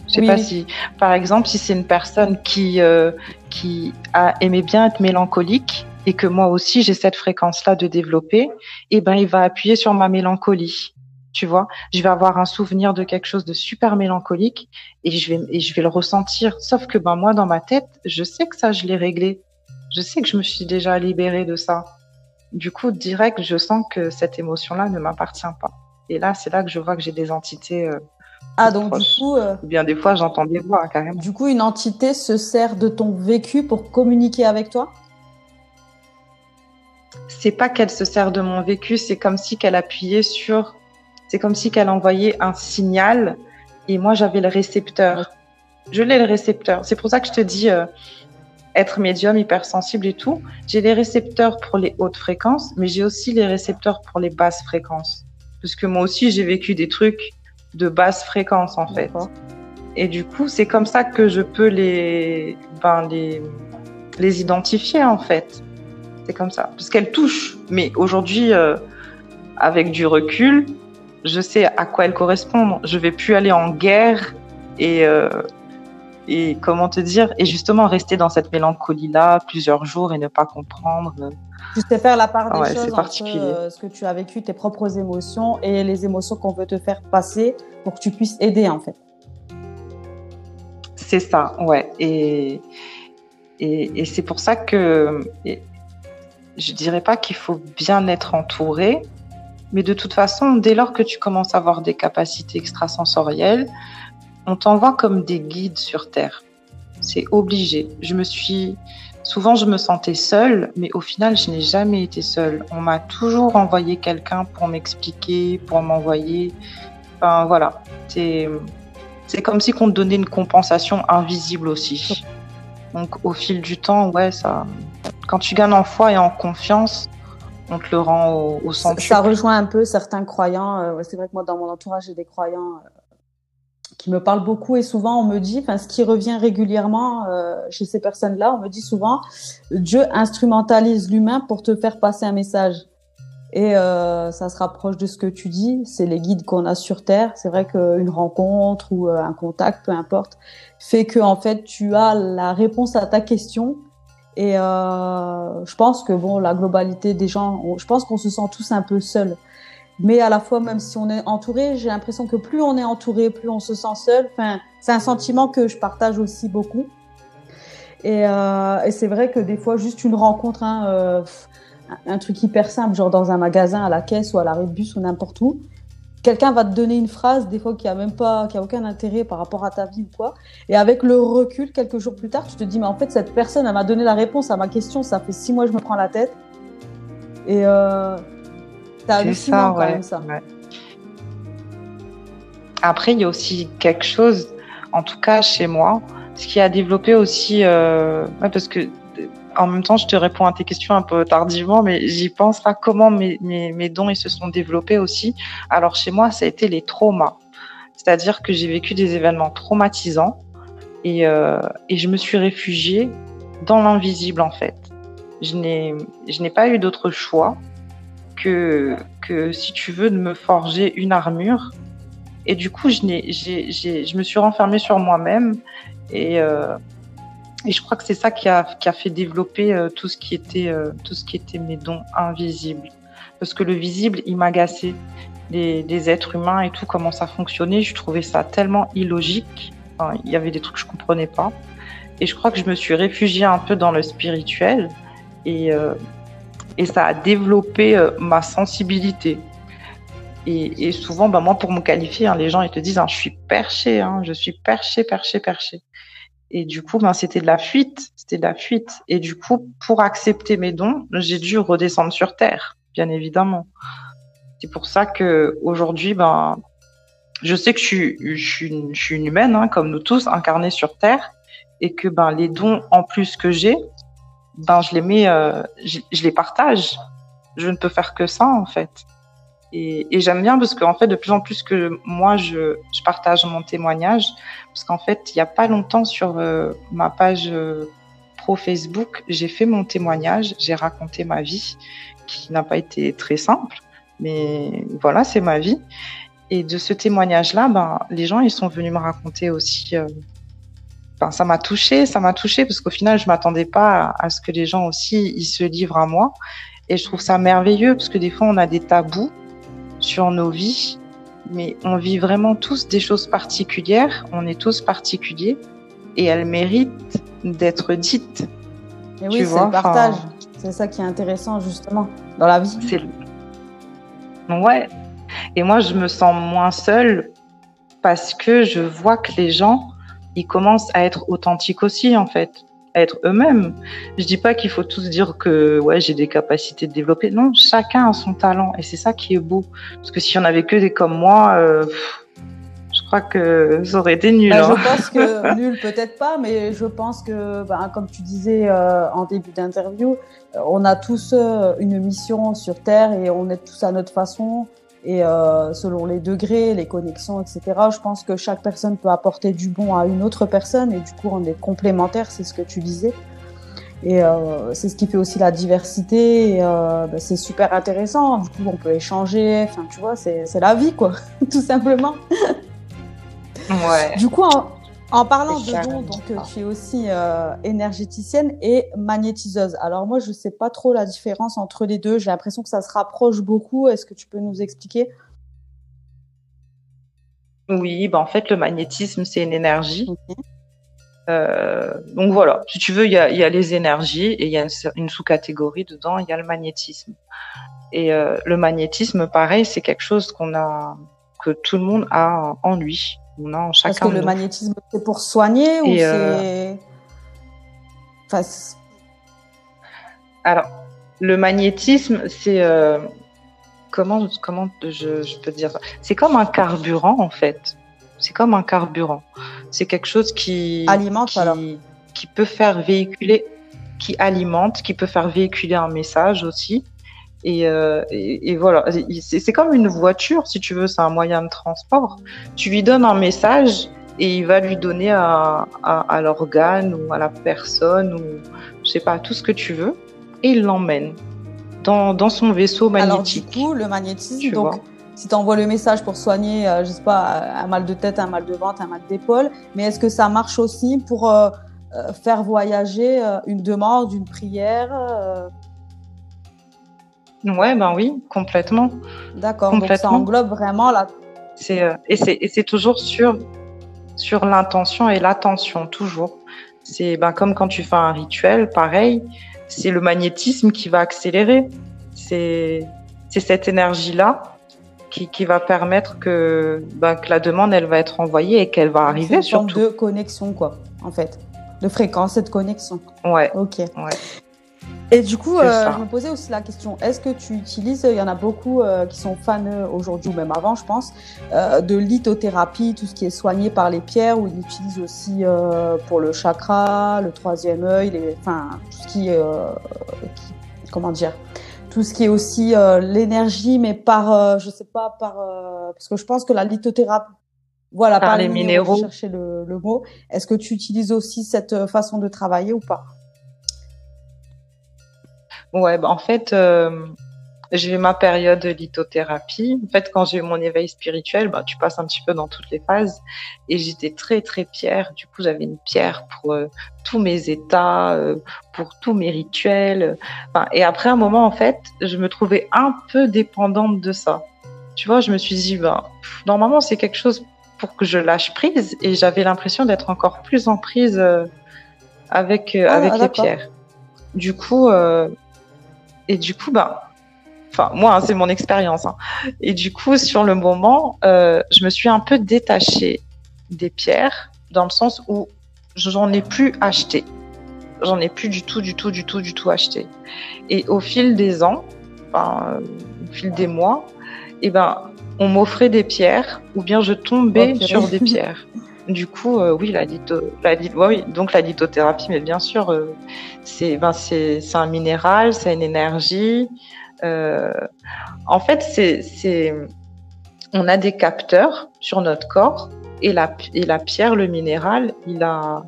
Je sais pas si par exemple si c'est une personne qui euh, qui a aimé bien être mélancolique et que moi aussi j'ai cette fréquence là de développer et eh ben il va appuyer sur ma mélancolie tu vois. Je vais avoir un souvenir de quelque chose de super mélancolique et je vais, et je vais le ressentir. Sauf que ben, moi, dans ma tête, je sais que ça, je l'ai réglé. Je sais que je me suis déjà libérée de ça. Du coup, direct, je sens que cette émotion-là ne m'appartient pas. Et là, c'est là que je vois que j'ai des entités. Euh, ah, donc du coup. Euh, bien des fois, j'entends des voix, carrément. Du coup, une entité se sert de ton vécu pour communiquer avec toi? C'est pas qu'elle se sert de mon vécu, c'est comme si qu'elle appuyait sur c'est comme si qu'elle envoyait un signal et moi j'avais le récepteur. Je l'ai le récepteur. C'est pour ça que je te dis euh, être médium, hypersensible et tout. J'ai les récepteurs pour les hautes fréquences, mais j'ai aussi les récepteurs pour les basses fréquences. Parce que moi aussi j'ai vécu des trucs de basse fréquence en fait. Et du coup, c'est comme ça que je peux les, ben, les, les identifier en fait. C'est comme ça. Parce qu'elles touchent. Mais aujourd'hui, euh, avec du recul, je sais à quoi elles correspondent. Je vais plus aller en guerre et euh, et comment te dire et justement rester dans cette mélancolie là plusieurs jours et ne pas comprendre. Tu sais faire la part des choses entre euh, ce que tu as vécu, tes propres émotions et les émotions qu'on veut te faire passer pour que tu puisses aider en fait. C'est ça, ouais. Et et, et c'est pour ça que je dirais pas qu'il faut bien être entouré, mais de toute façon, dès lors que tu commences à avoir des capacités extrasensorielles, on t'envoie comme des guides sur Terre. C'est obligé. Je me suis souvent je me sentais seule, mais au final je n'ai jamais été seule. On m'a toujours envoyé quelqu'un pour m'expliquer, pour m'envoyer. Enfin voilà, c'est comme si qu'on te donnait une compensation invisible aussi. Donc au fil du temps, ouais, ça, quand tu gagnes en foi et en confiance, on te le rend au, au centre. Ça, rejoint un peu certains croyants. Euh, c'est vrai que moi, dans mon entourage, j'ai des croyants euh, qui me parlent beaucoup et souvent on me dit, enfin, ce qui revient régulièrement euh, chez ces personnes-là, on me dit souvent, Dieu instrumentalise l'humain pour te faire passer un message. Et euh, ça se rapproche de ce que tu dis, c'est les guides qu'on a sur Terre. C'est vrai qu'une rencontre ou un contact, peu importe, fait que en fait tu as la réponse à ta question. Et euh, je pense que bon, la globalité des gens, je pense qu'on se sent tous un peu seuls. Mais à la fois, même si on est entouré, j'ai l'impression que plus on est entouré, plus on se sent seul. Enfin, c'est un sentiment que je partage aussi beaucoup. Et, euh, et c'est vrai que des fois, juste une rencontre, hein, euh, un truc hyper simple, genre dans un magasin, à la caisse ou à l'arrêt de bus ou n'importe où. Quelqu'un va te donner une phrase, des fois qui a même pas, qui a aucun intérêt par rapport à ta vie ou quoi. Et avec le recul, quelques jours plus tard, tu te dis, mais en fait, cette personne, elle m'a donné la réponse à ma question. Ça fait six mois que je me prends la tête. Et euh, c'est hallucinant quand même ça. Après, il y a aussi quelque chose, en tout cas chez moi, ce qui a développé aussi, euh, parce que en même temps, je te réponds à tes questions un peu tardivement, mais j'y pense à comment mes, dons ils se sont développés aussi. Alors chez moi, ça a été les traumas. C'est-à-dire que j'ai vécu des événements traumatisants et, euh, je me suis réfugiée dans l'invisible en fait. Je n'ai, pas eu d'autre choix que, que, si tu veux, de me forger une armure. Et du coup, je, je me suis renfermée sur moi-même et, euh, et je crois que c'est ça qui a, qui a fait développer euh, tout ce qui était euh, tout ce qui était mes dons invisibles. Parce que le visible, il m'agaçait. Les, les, êtres humains et tout, comment ça fonctionnait, je trouvais ça tellement illogique. Il y avait des trucs que je comprenais pas. Et je crois que je me suis réfugiée un peu dans le spirituel. Et, euh, et ça a développé euh, ma sensibilité. Et, et, souvent, ben moi, pour me qualifier, hein, les gens ils te disent, hein, je suis perché, hein, je suis perché, perché, perché. Et du coup, ben, c'était de la fuite, c'était de la fuite. Et du coup, pour accepter mes dons, j'ai dû redescendre sur terre, bien évidemment. C'est pour ça que aujourd'hui, ben, je sais que je suis, je suis, une, je suis une humaine, hein, comme nous tous, incarnée sur terre, et que ben les dons en plus que j'ai, ben je les mets, euh, je, je, les partage. Je ne peux faire que ça en fait. Et, et j'aime bien parce qu'en fait, de plus en plus que moi, je, je partage mon témoignage, parce qu'en fait, il n'y a pas longtemps sur euh, ma page euh, pro Facebook, j'ai fait mon témoignage, j'ai raconté ma vie, qui n'a pas été très simple, mais voilà, c'est ma vie. Et de ce témoignage-là, ben, les gens, ils sont venus me raconter aussi. Euh, ben, ça m'a touché, ça m'a touché parce qu'au final, je m'attendais pas à, ce que les gens aussi ils se livrent à moi. Et je trouve ça merveilleux parce que des fois, on a des tabous sur nos vies, mais on vit vraiment tous des choses particulières, on est tous particuliers, et elles méritent d'être dites. Et oui, c'est le partage. C'est ça qui est intéressant, justement, dans la vie. C'est... Ouais. Et moi, je me sens moins seule parce que je vois que les gens, ils commencent à être authentiques aussi, en fait être eux-mêmes. Je dis pas qu'il faut tous dire que ouais j'ai des capacités de développer. Non, chacun a son talent et c'est ça qui est beau. Parce que si on avait que des comme moi, euh, je crois que ça aurait été nul. Bah, hein. Je pense que nul peut-être pas, mais je pense que bah, comme tu disais euh, en début d'interview, euh, on a tous euh, une mission sur Terre et on est tous à notre façon et euh, selon les degrés, les connexions, etc. Je pense que chaque personne peut apporter du bon à une autre personne et du coup on est complémentaires, c'est ce que tu disais. Et euh, c'est ce qui fait aussi la diversité. Euh, bah, c'est super intéressant. Du coup, on peut échanger. Enfin, tu vois, c'est la vie, quoi, tout simplement. Ouais. Du coup, en, en parlant de dons, donc tu es aussi euh, énergéticienne et magnétiseuse. Alors moi, je sais pas trop la différence entre les deux. J'ai l'impression que ça se rapproche beaucoup. Est-ce que tu peux nous expliquer? Oui, bah en fait, le magnétisme, c'est une énergie. Okay. Euh, donc voilà, si tu veux, il y a, y a, les énergies et il y a une sous-catégorie dedans, il y a le magnétisme. Et euh, le magnétisme, pareil, c'est quelque chose qu'on a, que tout le monde a en lui. On a en chacun. Est-ce que le magnétisme c'est pour soigner ou c'est. Euh... Enfin, Alors, le magnétisme, c'est euh, comment comment je, je peux dire C'est comme un carburant en fait. C'est comme un carburant. C'est quelque chose qui alimente qui, alors. qui peut faire véhiculer, qui alimente, qui peut faire véhiculer un message aussi. Et, euh, et, et, voilà, c'est comme une voiture, si tu veux, c'est un moyen de transport. Tu lui donnes un message et il va lui donner à, à, à l'organe ou à la personne ou je sais pas, tout ce que tu veux, et il l'emmène. dans, dans son vaisseau magnétique. Alors du coup, le magnétisme, donc si tu envoies le message pour soigner, euh, je sais pas, un mal de tête, un mal de ventre, un mal d'épaule, mais est-ce que ça marche aussi pour euh, euh, faire voyager une demande, une prière Ouais, ben oui, complètement. D'accord, donc ça englobe vraiment la... et c'est toujours sur, sur l'intention et l'attention, toujours. C'est ben, comme quand tu fais un rituel, pareil, c'est le magnétisme qui va accélérer. C'est cette énergie-là qui, va permettre que, ben, que la demande, elle va être envoyée et qu'elle va arriver surtout. de connexion, quoi, en fait. De fréquence et de connexion. Ouais. Ok. Ouais. Et du coup, euh, je me posais aussi la question, est-ce que tu utilises, il y en a beaucoup euh, qui sont fans aujourd'hui ou même avant, je pense, euh, de lithothérapie, tout ce qui est soigné par les pierres, ou ils l'utilisent aussi pour le chakra, le troisième œil, les, enfin, tout ce qui, qui, comment dire, tout ce qui est aussi l'énergie, mais par, je sais pas, par, parce que je pense que la lithothérapie, voilà, par, les, minéraux, chercher le, le mot. Est-ce que tu utilises aussi cette façon de travailler ou pas? Ouais, bah en fait, euh, j'ai eu ma période de lithothérapie. En fait, quand j'ai eu mon éveil spirituel, bah, tu passes un petit peu dans toutes les phases. Et j'étais très, très pierre. Du coup, j'avais une pierre pour euh, tous mes états, euh, pour tous mes rituels. Enfin, et après un moment, en fait, je me trouvais un peu dépendante de ça. Tu vois, je me suis dit, bah, normalement, c'est quelque chose pour que je lâche prise. Et j'avais l'impression d'être encore plus en prise euh, avec, ah, avec les pierres. Du coup, et du coup, bah, enfin moi, hein, c'est mon expérience. Hein. Et du coup, sur le moment, euh, je me suis un peu détachée des pierres dans le sens où j'en ai plus acheté. J'en ai plus du tout, du tout, du tout, du tout acheté. Et au fil des ans, enfin, au fil des mois, eh ben, on m'offrait des pierres ou bien je tombais sur des pierres. Du coup, euh, oui, la, litho, donc la lithothérapie, mais bien sûr, euh, c'est ben, un minéral, c'est une énergie. Euh, en fait, c'est on a des capteurs sur notre corps et la, pierre, le minéral, il, a,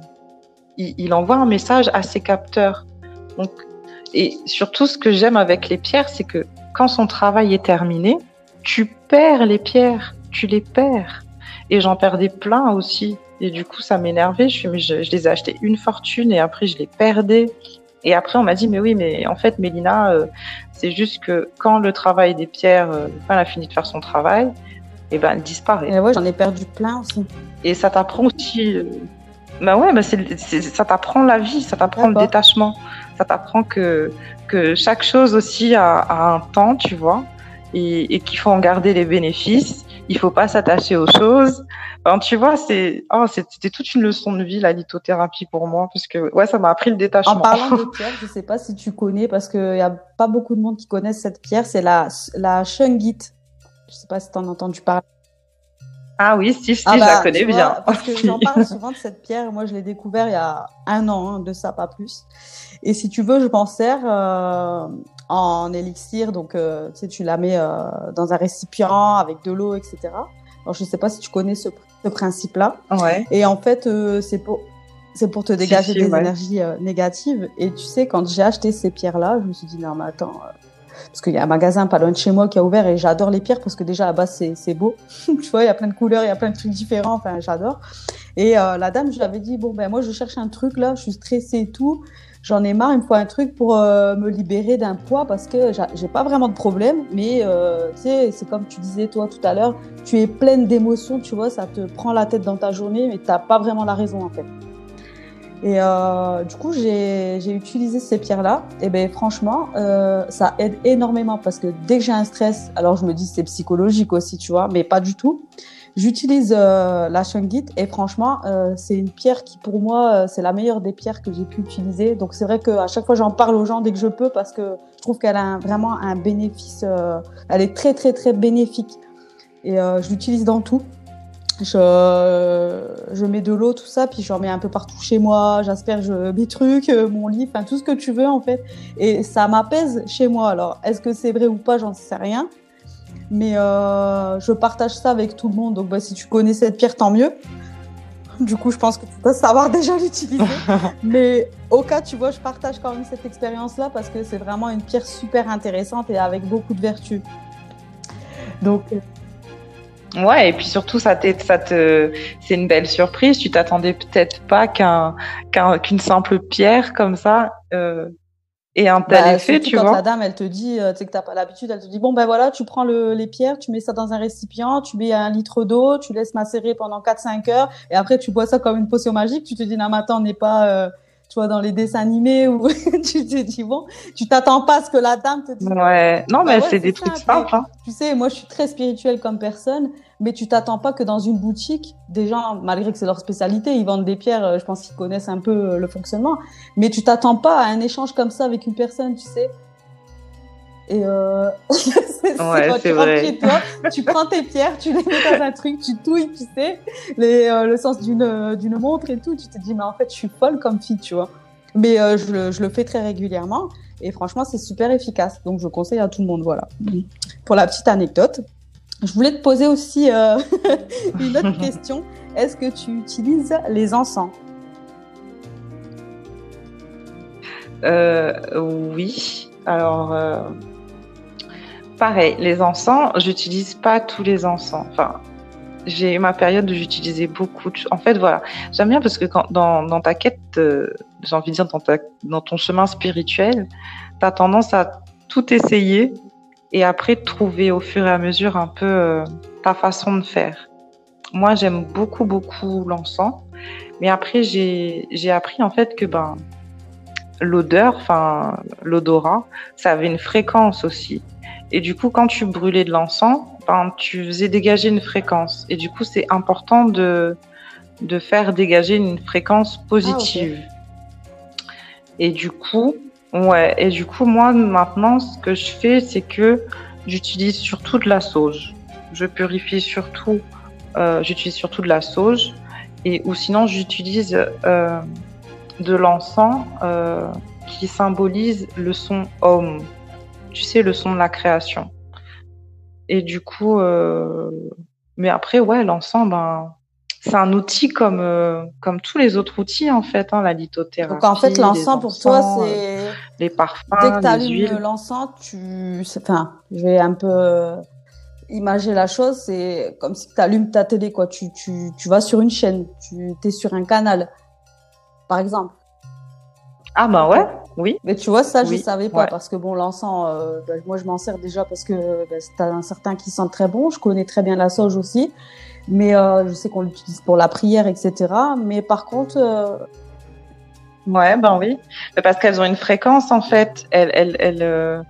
il, il envoie un message à ces capteurs. Donc, et surtout, ce que j'aime avec les pierres, c'est que quand son travail est terminé, tu perds les pierres, tu les perds. Et j'en perdais plein aussi. Et du coup, ça m'énervait. Je, je, je, les ai achetés une fortune et après, je les perdais. Et après, on m'a dit, mais oui, mais en fait, Mélina, euh, c'est juste que quand le travail des pierres, euh, quand elle a fini de faire son travail, et eh ben, elle disparaît. Et ouais, j'en ai perdu plein aussi. Et ça t'apprend aussi. Euh, bah ouais, bah ça t'apprend la vie, ça t'apprend le détachement. Ça t'apprend que, que chaque chose aussi a, a un temps, tu vois, et, et qu'il faut en garder les bénéfices il faut pas s'attacher aux choses. Enfin, tu vois, c'est oh, c'était toute une leçon de vie la lithothérapie pour moi parce que ouais, ça m'a appris le détachement. En parlant de pierre, je sais pas si tu connais parce qu'il y a pas beaucoup de monde qui connaissent cette pierre, c'est la la shungite. Je sais pas si tu en as entendu parler. Ah oui, si, si, ah je la bah, connais bien. parce que j'en parle souvent de cette pierre. Moi, je l'ai découvert il y a un an, hein, de ça, pas plus. Et si tu veux, je m'en sers euh, en élixir. Donc, euh, tu sais, tu la mets euh, dans un récipient avec de l'eau, etc. Alors, je ne sais pas si tu connais ce, principe-là. Ouais. Et en fait, euh, c'est pour c'est pour te dégager des énergies négatives. Et tu sais, quand j'ai acheté ces pierres-là, je me suis dit non mais attends, parce qu'il y a un magasin pas loin de chez moi qui a ouvert et j'adore les pierres parce que déjà à base c'est beau. tu vois, il y a plein de couleurs, il y a plein de trucs différents. Enfin, j'adore. Et la dame, je lui avais dit bon ben moi je cherche un truc là, je suis stressée et tout j'en ai marre, il me faut un truc pour euh, me libérer d'un poids parce que j'ai pas vraiment de problème, mais euh, tu sais, c'est comme tu disais toi tout à l'heure, tu es pleine d'émotions, tu vois, ça te prend la tête dans ta journée, mais t'as pas vraiment la raison en fait. Et euh, du coup, j'ai utilisé ces pierres-là. Et ben franchement, ça aide énormément parce que dès que j'ai un stress, alors je me dis c'est psychologique aussi, tu vois, mais pas du tout. J'utilise euh, la shungite et franchement, euh, c'est une pierre qui pour moi, euh, c'est la meilleure des pierres que j'ai pu utiliser. Donc c'est vrai qu'à chaque fois, j'en parle aux gens dès que je peux parce que je trouve qu'elle a vraiment un bénéfice. elle est très très très bénéfique et je l'utilise dans tout. Je, je mets de l'eau, tout ça, puis j'en mets un peu partout chez moi, j'asperge mes trucs, mon lit, enfin tout ce que tu veux en fait. Et ça m'apaise chez moi. Alors, est-ce que c'est vrai ou pas, j'en sais rien. Mais euh, je partage ça avec tout le monde. Donc, bah, si tu connais cette pierre, tant mieux. Du coup, je pense que tu dois savoir déjà l'utiliser. Mais au cas, tu vois, je partage quand même cette expérience-là parce que c'est vraiment une pierre super intéressante et avec beaucoup de vertus. Donc. Ouais, et puis surtout, ça, ça te, c'est une belle surprise. Tu t'attendais peut-être pas qu'un, qu'une simple pierre comme ça euh, et un tel bah, effet, tu quand vois. la dame, elle te dit, euh, tu sais que t'as pas l'habitude, elle te dit bon ben voilà, tu prends le, les pierres, tu mets ça dans un récipient, tu mets un litre d'eau, tu laisses macérer pendant 4-5 heures, et après tu bois ça comme une potion magique. Tu te dis non mais attends, on n'est pas, euh, tu vois, dans les dessins animés où tu te dis bon, tu t'attends pas à ce que la dame te dise. Ouais, non bah mais c'est des trucs simples. Hein. Tu sais, moi je suis très spirituelle comme personne, mais tu t'attends pas que dans une boutique, des gens, malgré que c'est leur spécialité, ils vendent des pierres, euh, je pense qu'ils connaissent un peu euh, le fonctionnement, mais tu t'attends pas à un échange comme ça avec une personne, tu sais. Et euh... c'est ouais, quand tu vrai. chez toi, tu prends tes pierres, tu les mets dans un truc, tu touilles, tu sais, les, euh, le sens d'une d'une montre et tout. Tu te dis, mais en fait, je suis folle comme fille, tu vois. Mais euh, je, le, je le fais très régulièrement et franchement, c'est super efficace. Donc, je conseille à tout le monde, voilà. Pour la petite anecdote. Je voulais te poser aussi euh, une autre question. Est-ce que tu utilises les encens? Euh, Oui. Alors, euh, pareil, les encens, j'utilise pas tous les encens. Enfin, j'ai eu ma période où j'utilisais beaucoup. En fait, voilà, j'aime bien parce que quand, dans, ta quête, j'ai envie de dire, dans ton chemin spirituel, tu as tendance à tout essayer et après trouver au fur et à mesure un peu euh, ta façon de faire. Moi, j'aime beaucoup, beaucoup l'encens, mais après, j'ai appris en fait que ben, l'odeur, enfin, l'odorat, ça avait une fréquence aussi. Et du coup, quand tu brûlais de l'encens, ben, tu faisais dégager une fréquence. Et du coup, c'est important de, de faire dégager une fréquence positive. Ah, et du coup, Ouais, et du coup, moi, maintenant, ce que je fais, c'est que j'utilise surtout de la sauge. Je purifie surtout, euh, j'utilise surtout de la sauge, et ou sinon, j'utilise euh, de l'encens euh, qui symbolise le son Om. Tu sais, le son de la création. Et du coup, euh, mais après, ouais, l'encens, ben, c'est un outil comme, euh, comme tous les autres outils, en fait, hein, la lithothérapie. Donc, en fait, l'encens, pour toi, c'est. Euh, les parfums. Dès que tu allumes l'encens, tu. Enfin, je vais un peu imaginer la chose, c'est comme si tu allumes ta télé, quoi. Tu, tu, tu vas sur une chaîne, tu es sur un canal, par exemple. Ah, bah ouais, oui. Mais tu vois, ça, je savais pas, parce que bon, l'encens, ben, moi, je m'en sers déjà parce que ben, c'est un certain qui sent très bon. Je connais très bien la sauge aussi. Mais euh, je sais qu'on l'utilise pour la prière, etc. Mais par contre. Euh... Ouais, ben oui. Parce qu'elles ont une fréquence, en fait. Elles, elles, elles, euh,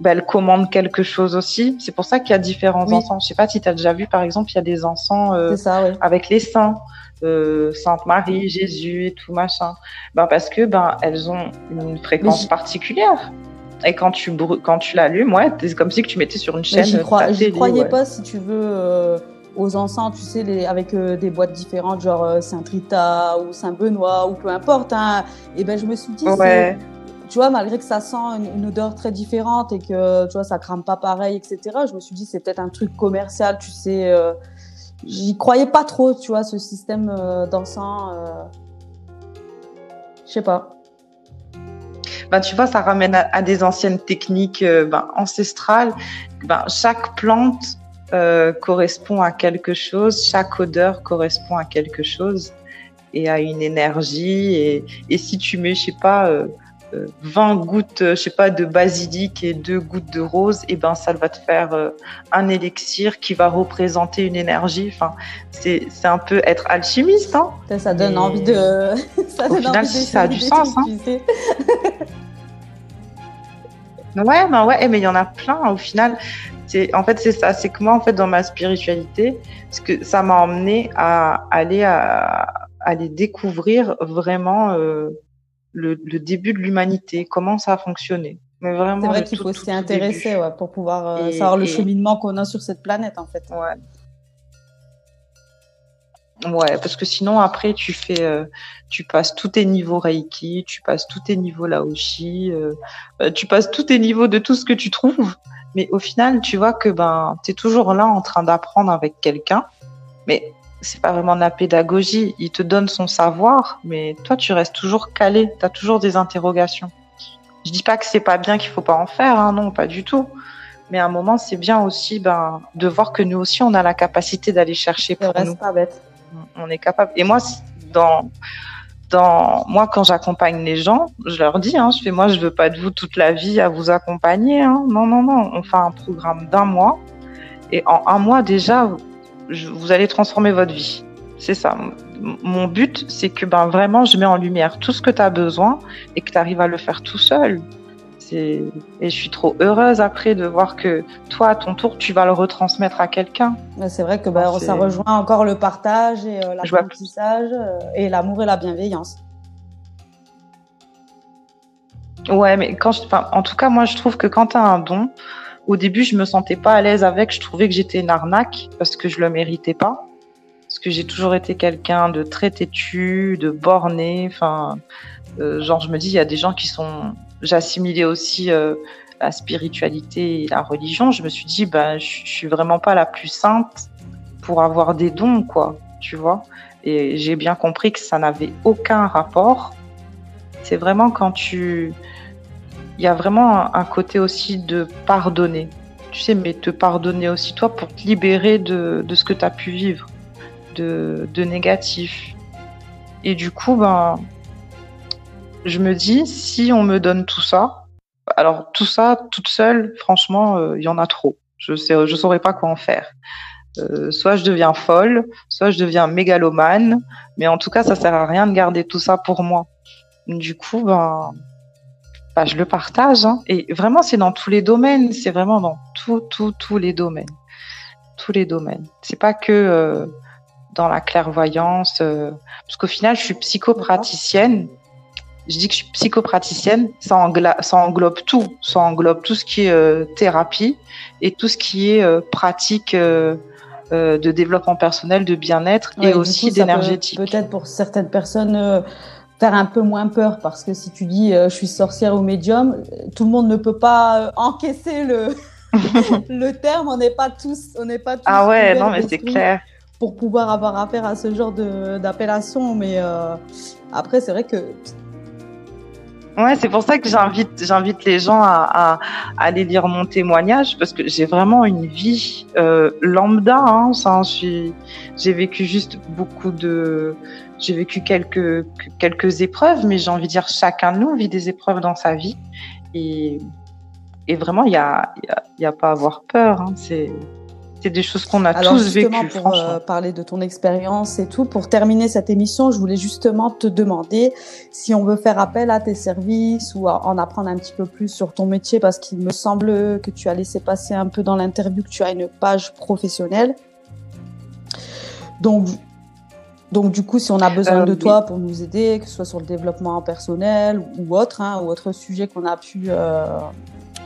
ben, elles commandent quelque chose aussi. C'est pour ça qu'il y a différents encens. Je sais pas si tu as déjà vu, par exemple, il y a des encens euh, ça, oui. avec les saints. Euh, Sainte Marie, Jésus et tout machin. Ben parce que ben elles ont une fréquence particulière. Et quand tu quand tu l'allumes, ouais, c'est comme si que tu mettais sur une chaîne. J'y croyais pas si tu veux euh, aux encens, tu sais, les, avec euh, des boîtes différentes, genre euh, Saint-Rita ou Saint-Benoît ou peu importe. Hein. Et ben je me suis dit, tu vois, malgré que ça sent une, odeur très différente et que tu vois ça crame pas pareil, etc. Je me suis dit c'est peut-être un truc commercial, tu sais. Euh, j'y croyais pas trop, tu vois, ce système d'encens. Je sais pas. Ben, tu vois, ça ramène à, des anciennes techniques ben, ancestrales. Ben, chaque plante euh, correspond à quelque chose, chaque odeur correspond à quelque chose et à une énergie. Et, et si tu mets, je sais pas, euh, 20 euh, gouttes, je sais pas, de basilic et deux gouttes de rose, et ben ça va te faire euh, un élixir qui va représenter une énergie. Enfin, c'est un peu être alchimiste, hein. Ça, donne envie de. ça Au final, si ça a du sens, hein. Ouais, ben ouais, mais il y en a plein. Au final, en fait c'est ça, c'est que moi en fait dans ma spiritualité, ce que ça m'a emmené à aller à, aller découvrir vraiment euh, le, début de l'humanité, comment ça a fonctionné. Mais vraiment. C'est vrai qu'il faut s'y intéresser ouais, pour pouvoir euh, savoir le cheminement qu'on a sur cette planète en fait. Ouais. Ouais, parce que sinon après tu fais, euh, tu passes tous tes niveaux Reiki, tu passes tous tes niveaux Laoshi, tu passes tous tes niveaux de tout ce que tu trouves. Mais au final, tu vois que ben, tu es toujours là en train d'apprendre avec quelqu'un. Mais c'est pas vraiment de la pédagogie. Il te donne son savoir, mais toi, tu restes toujours calé. Tu as toujours des interrogations. Je dis pas que c'est pas bien qu'il faut pas en faire, hein, non, pas du tout. Mais à un moment, c'est bien aussi ben, de voir que nous aussi, on a la capacité d'aller chercher pour nous. Pas bête. On est capable. Et moi, dans, dans, moi, quand j'accompagne les gens, je leur dis, hein, je fais, moi, je veux pas de vous toute la vie à vous accompagner. Hein. Non, non, non. On fait un programme d'un mois. Et en un mois, déjà, vous allez transformer votre vie. C'est ça. Mon but, c'est que ben, vraiment, je mets en lumière tout ce que tu as besoin et que tu arrives à le faire tout seul. Et je suis trop heureuse après de voir que toi, à ton tour, tu vas le retransmettre à quelqu'un. C'est vrai que ben, ça rejoint encore le partage et euh, l'apprentissage euh, et l'amour et la bienveillance. Ouais, mais quand je, en tout cas, moi, je trouve que quand tu as un don, au début, je me sentais pas à l'aise avec. Je trouvais que j'étais une arnaque parce que je le méritais pas. Parce que j'ai toujours été quelqu'un de très têtu, de borné. Enfin, euh, genre, je me dis, il y a des gens qui sont. J'assimilais aussi euh, la spiritualité et la religion. Je me suis dit, ben, je, suis vraiment pas la plus sainte pour avoir des dons, quoi. Tu vois? Et j'ai bien compris que ça n'avait aucun rapport. C'est vraiment quand tu il y a vraiment un, côté aussi de pardonner. Tu sais, mais te pardonner aussi toi pour te libérer de, de ce que tu as pu vivre, de, de, négatif. Et du coup, ben, je me dis, si on me donne tout ça, alors tout ça, toute seule, franchement, euh, il y en a trop. Je ne je saurais pas quoi en faire. Euh, soit je deviens folle, soit je deviens mégalomane, mais en tout cas, ça sert à rien de garder tout ça pour moi. Du coup, ben, bah, je le partage. Hein. Et vraiment, c'est dans tous les domaines. C'est vraiment dans tous, tous, tous les domaines. Tous les domaines. C'est pas que euh, dans la clairvoyance. Euh, parce qu'au final, je suis psychopraticienne. Je dis que je suis psychopraticienne. Ça, englobe, ça englobe tout. Ça englobe tout ce qui est euh, thérapie et tout ce qui est pratique. de développement personnel, de bien-être et aussi d'énergétique. Peut-être pour certaines personnes faire un peu moins peur parce que si tu dis euh, je suis sorcière ou médium, tout le monde ne peut pas euh, encaisser le le terme. On n'est pas tous, on n'est pas tous. Ah ouais, non mais c'est clair. Pour pouvoir avoir affaire à ce genre de d'appellation, mais euh, après c'est vrai que. Ouais, c'est pour ça que j'invite j'invite les gens à, à, aller lire mon témoignage parce que j'ai vraiment une vie lambda. Hein, ça, j'ai vécu juste beaucoup de j'ai vécu quelques, quelques épreuves, mais j'ai envie de dire chacun de nous vit des épreuves dans sa vie. Et, et vraiment, il n'y a, y a, pas à avoir peur. Hein. C'est, c'est des choses qu'on a tous vécues. Pour euh, parler de ton expérience et tout, pour terminer cette émission, je voulais justement te demander si on veut faire appel à tes services ou en apprendre un petit peu plus sur ton métier, parce qu'il me semble que tu as laissé passer un peu dans l'interview que tu as une page professionnelle. Donc, donc du coup, si on a besoin de euh, toi pour nous aider, que ce soit sur le développement personnel ou autre, hein, ou autre sujet qu'on a pu euh,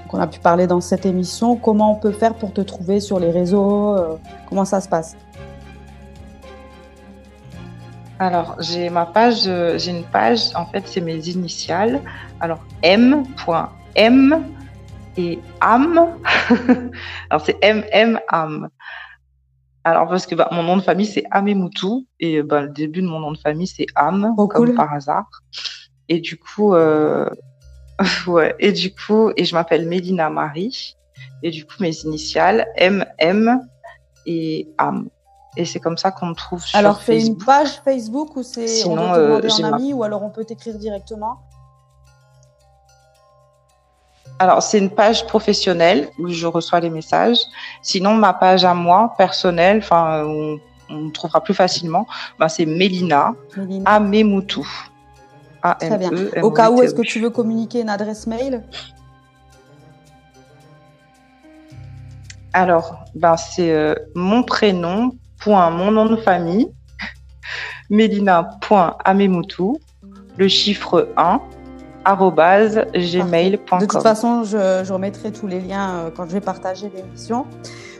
qu'on a pu parler dans cette émission, comment on peut faire pour te trouver sur les réseaux euh, Comment ça se passe? Alors j'ai ma page, j'ai une page. En fait, c'est mes initiales. Alors m.m et am. Alors c'est mm am. Alors parce que bah, mon nom de famille c'est Amemoutou et bah, le début de mon nom de famille c'est Am comme par hasard. Et du coup euh... ouais et du coup et je m'appelle Mélina Marie et du coup mes initiales MM et Am. Et c'est comme ça qu'on me trouve sur alors, Facebook. Alors c'est une page Facebook ou c'est on peut euh, demander un ami ou alors on peut t'écrire directement alors, c'est une page professionnelle où je reçois les messages. Sinon, ma page à moi, personnelle, enfin, on, on trouvera plus facilement, ben, c'est Mélina, Mélina. Amemoutou. Très bien. Au cas où, est-ce que tu veux communiquer une adresse mail? Alors, ben, c'est euh, mon prénom, point, mon nom de famille, Mélina.amemoutou, le chiffre 1, gmail.com. De toute façon, je, remettrai tous les liens euh, quand je vais partager l'émission.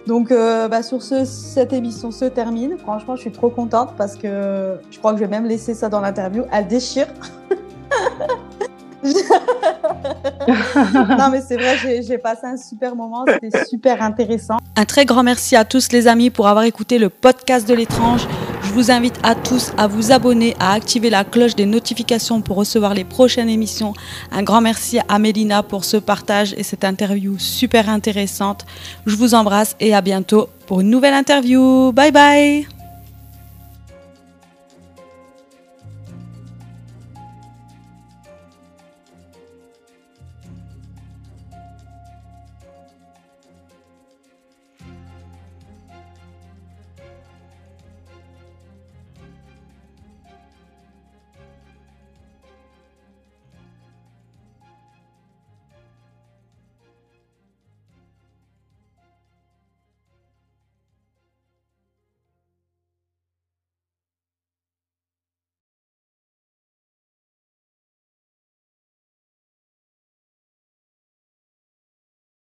Donc, euh, bah, sur ce, cette émission se termine. Franchement, je suis trop contente parce que je crois que je vais même laisser ça dans l'interview. Elle déchire. non, mais c'est vrai, j'ai passé un super moment. C'était super intéressant. Un très grand merci à tous, les amis, pour avoir écouté le podcast de l'étrange. Je vous invite à tous à vous abonner, à activer la cloche des notifications pour recevoir les prochaines émissions. Un grand merci à Mélina pour ce partage et cette interview super intéressante. Je vous embrasse et à bientôt pour une nouvelle interview. Bye bye